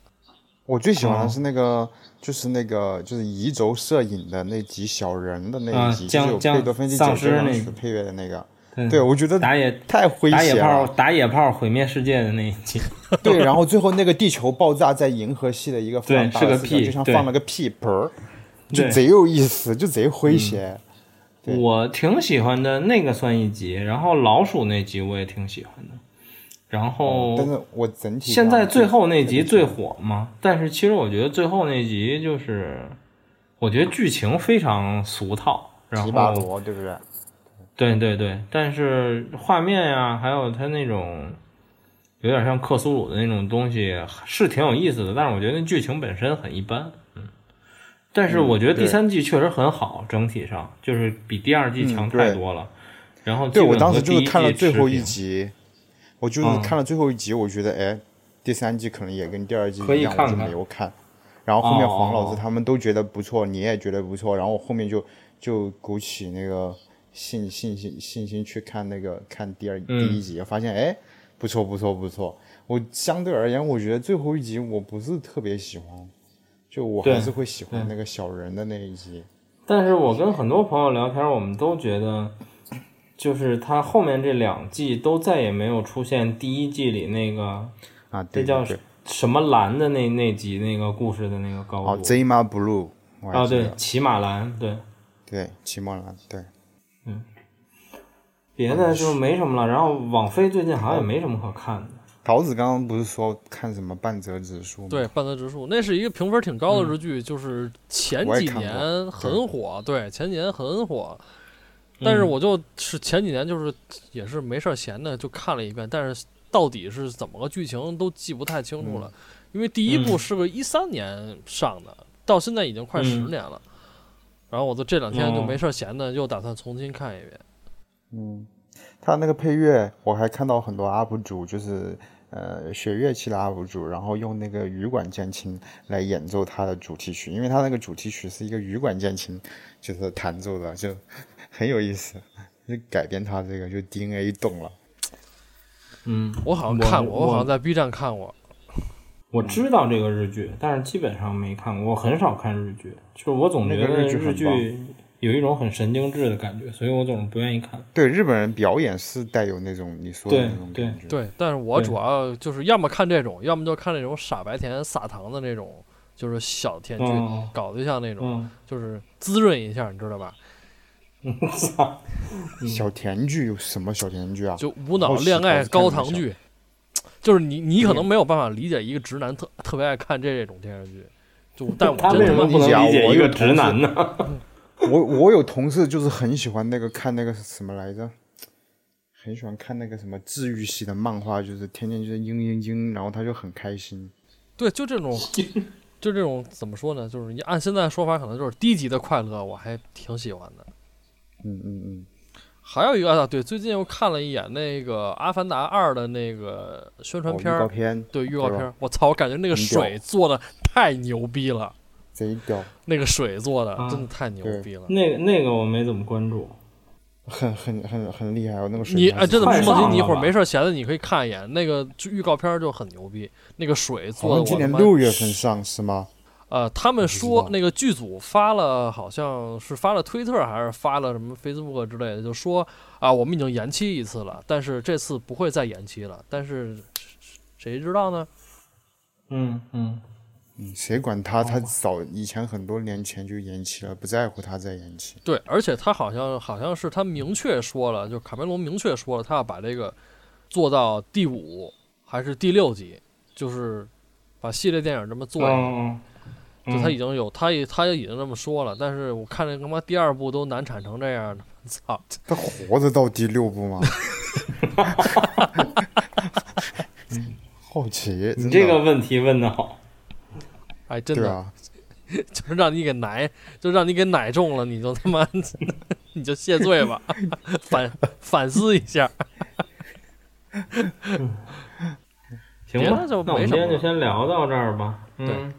我最喜欢哦的是那个，就是那个，就是移轴摄影的那集小人的那啊一集，就是有贝多芬第丧九交响尸那曲配乐的那个。对对，我觉得打野太诙打野谐了。炮打野炮毁灭世界的那一集。*laughs* 对，然后最后那个地球爆炸在银河系的一个非常对是个屁对就像放了个屁盆儿，就贼有意思，就贼诙谐。对我挺喜欢的，那个算一集。然后老鼠那集我也挺喜欢的。然后但是我整体现在最后那集最火嘛，但是其实我觉得最后那集就是，我觉得剧情非常俗套，然后罗，对不对？对对对，但是画面呀，还有它那种有点像克苏鲁的那种东西，是挺有意思的。但是我觉得剧情本身很一般，嗯。但是我觉得第三季确实很好，整体上就是比第二季强太多了。然后对我当时就是看了最后一集，我就是嗯看了最后一集，我觉得哎，第三季可能也跟第二季一样，我就没有看。然后后面黄老哦师他们都觉得不错，你也觉得不错，然后我后面就就鼓起那个信信心信心去看那个看第二、嗯第一集，发现哎不错不错不错。我相对而言，我觉得最后一集我不是特别喜欢，就我还是会喜欢那个小人的那一集。但是我跟很多朋友聊天，我们都觉得，就是他后面这两季都再也没有出现第一季里那个啊，这叫什么蓝的那那集那个故事的那个高哦度。，Zima Blue，啊，对，骑马蓝，对，对，骑马蓝，对。嗯别的就没什么了。然后网飞最近好像也没什么可看的。桃子刚刚不是说看什么半泽直树吗？对，半泽直树那是一个评分挺高的日剧，就是前几年很火，对，前几年很火。但是嗯我就是前几年就是也是没事儿闲的就看了一遍，但是到底是怎么个剧情都记不太清楚了，因为第一部嗯是个一三年上的，到现在已经快十嗯年了。然后我就这两天就哦没事儿闲的，又打算重新看一遍。嗯，他那个配乐，我还看到很多 UP 主，就是呃学乐器的 UP 主，然后用那个羽管键琴来演奏他的主题曲，因为他那个主题曲是一个羽管键琴就是弹奏的，就 *laughs* 很有意思。就改编他这个就 DNA 动了，嗯，我好像看过，我我好像在 B 站看过。我知道这个日剧，但是基本上没看过。我很少看日剧，就是我总觉那个得日剧很日剧有一种很神经质的感觉，所以我总是不愿意看。对日本人表演是带有那种你说的那种感觉，对，但是我主要就是要么看这种，要么就看那种傻白甜撒糖的那种，就是小甜剧，嗯搞得像那种，嗯，就是滋润一下，你知道吧？操，*laughs* 小甜剧有什么小甜剧啊？就无脑恋爱高糖剧，就是你你可能没有办法理解一个直男特特别爱看这种电视剧，就但我真他妈为什么不能理解一个直男呢？*laughs* *laughs* 我我有同事就是很喜欢那个看那个什么来着，很喜欢看那个什么治愈系的漫画，就是天天就是嘤嘤嘤，然后他就很开心。对，就这种，*laughs* 就这种怎么说呢？就是你按现在说法，可能就是低级的快乐，我还挺喜欢的。嗯嗯嗯，还有一个啊，对，最近又看了一眼那个《阿凡达二》的那个宣传哦片儿，预告片对预告片儿，我操，我感觉那个水做的太牛逼了，贼屌，那个水做的啊真的太牛逼了。那个那个我没怎么关注。很很很很厉害我，那个水你哎，真的，快上梦琪，你一会儿没事儿闲的，你可以看一眼那个就预告片儿就很牛逼，那个水做的今年我六月份上是吗？呃，他们说那个剧组发了，好像是发了推特还是发了什么 Facebook 之类的，就说啊，我们已经延期一次了，但是这次不会再延期了。但是谁知道呢？嗯嗯，嗯，谁管他？他哦早以前很多年前就延期了，不在乎他再延期。对，而且他好像好像是他明确说了，就卡梅隆明确说了，他要把这个做到第五还是第六集，就是把系列电影这么做。嗯，就他已经有，他也他也已经这么说了，但是我看这他妈第二部都难产成这样的，*laughs* 操！他活着到第六部吗？*laughs* *laughs* 好奇，你这个问题问的好。哎，真的，啊，*laughs* 就是让你给奶，就让你给奶中了，你就他妈 *laughs* 你就谢罪吧，*laughs* 反反思一下。行吧，就那我们今天就先聊到这儿吧。嗯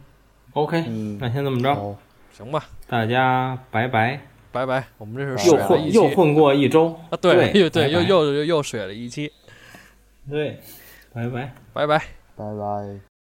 ，OK，嗯那先这么着，行吧，大家拜拜。拜拜，我们这是又混又混过一周，啊，对，对又对，又又又又水了一期，对，拜拜。拜拜。拜拜。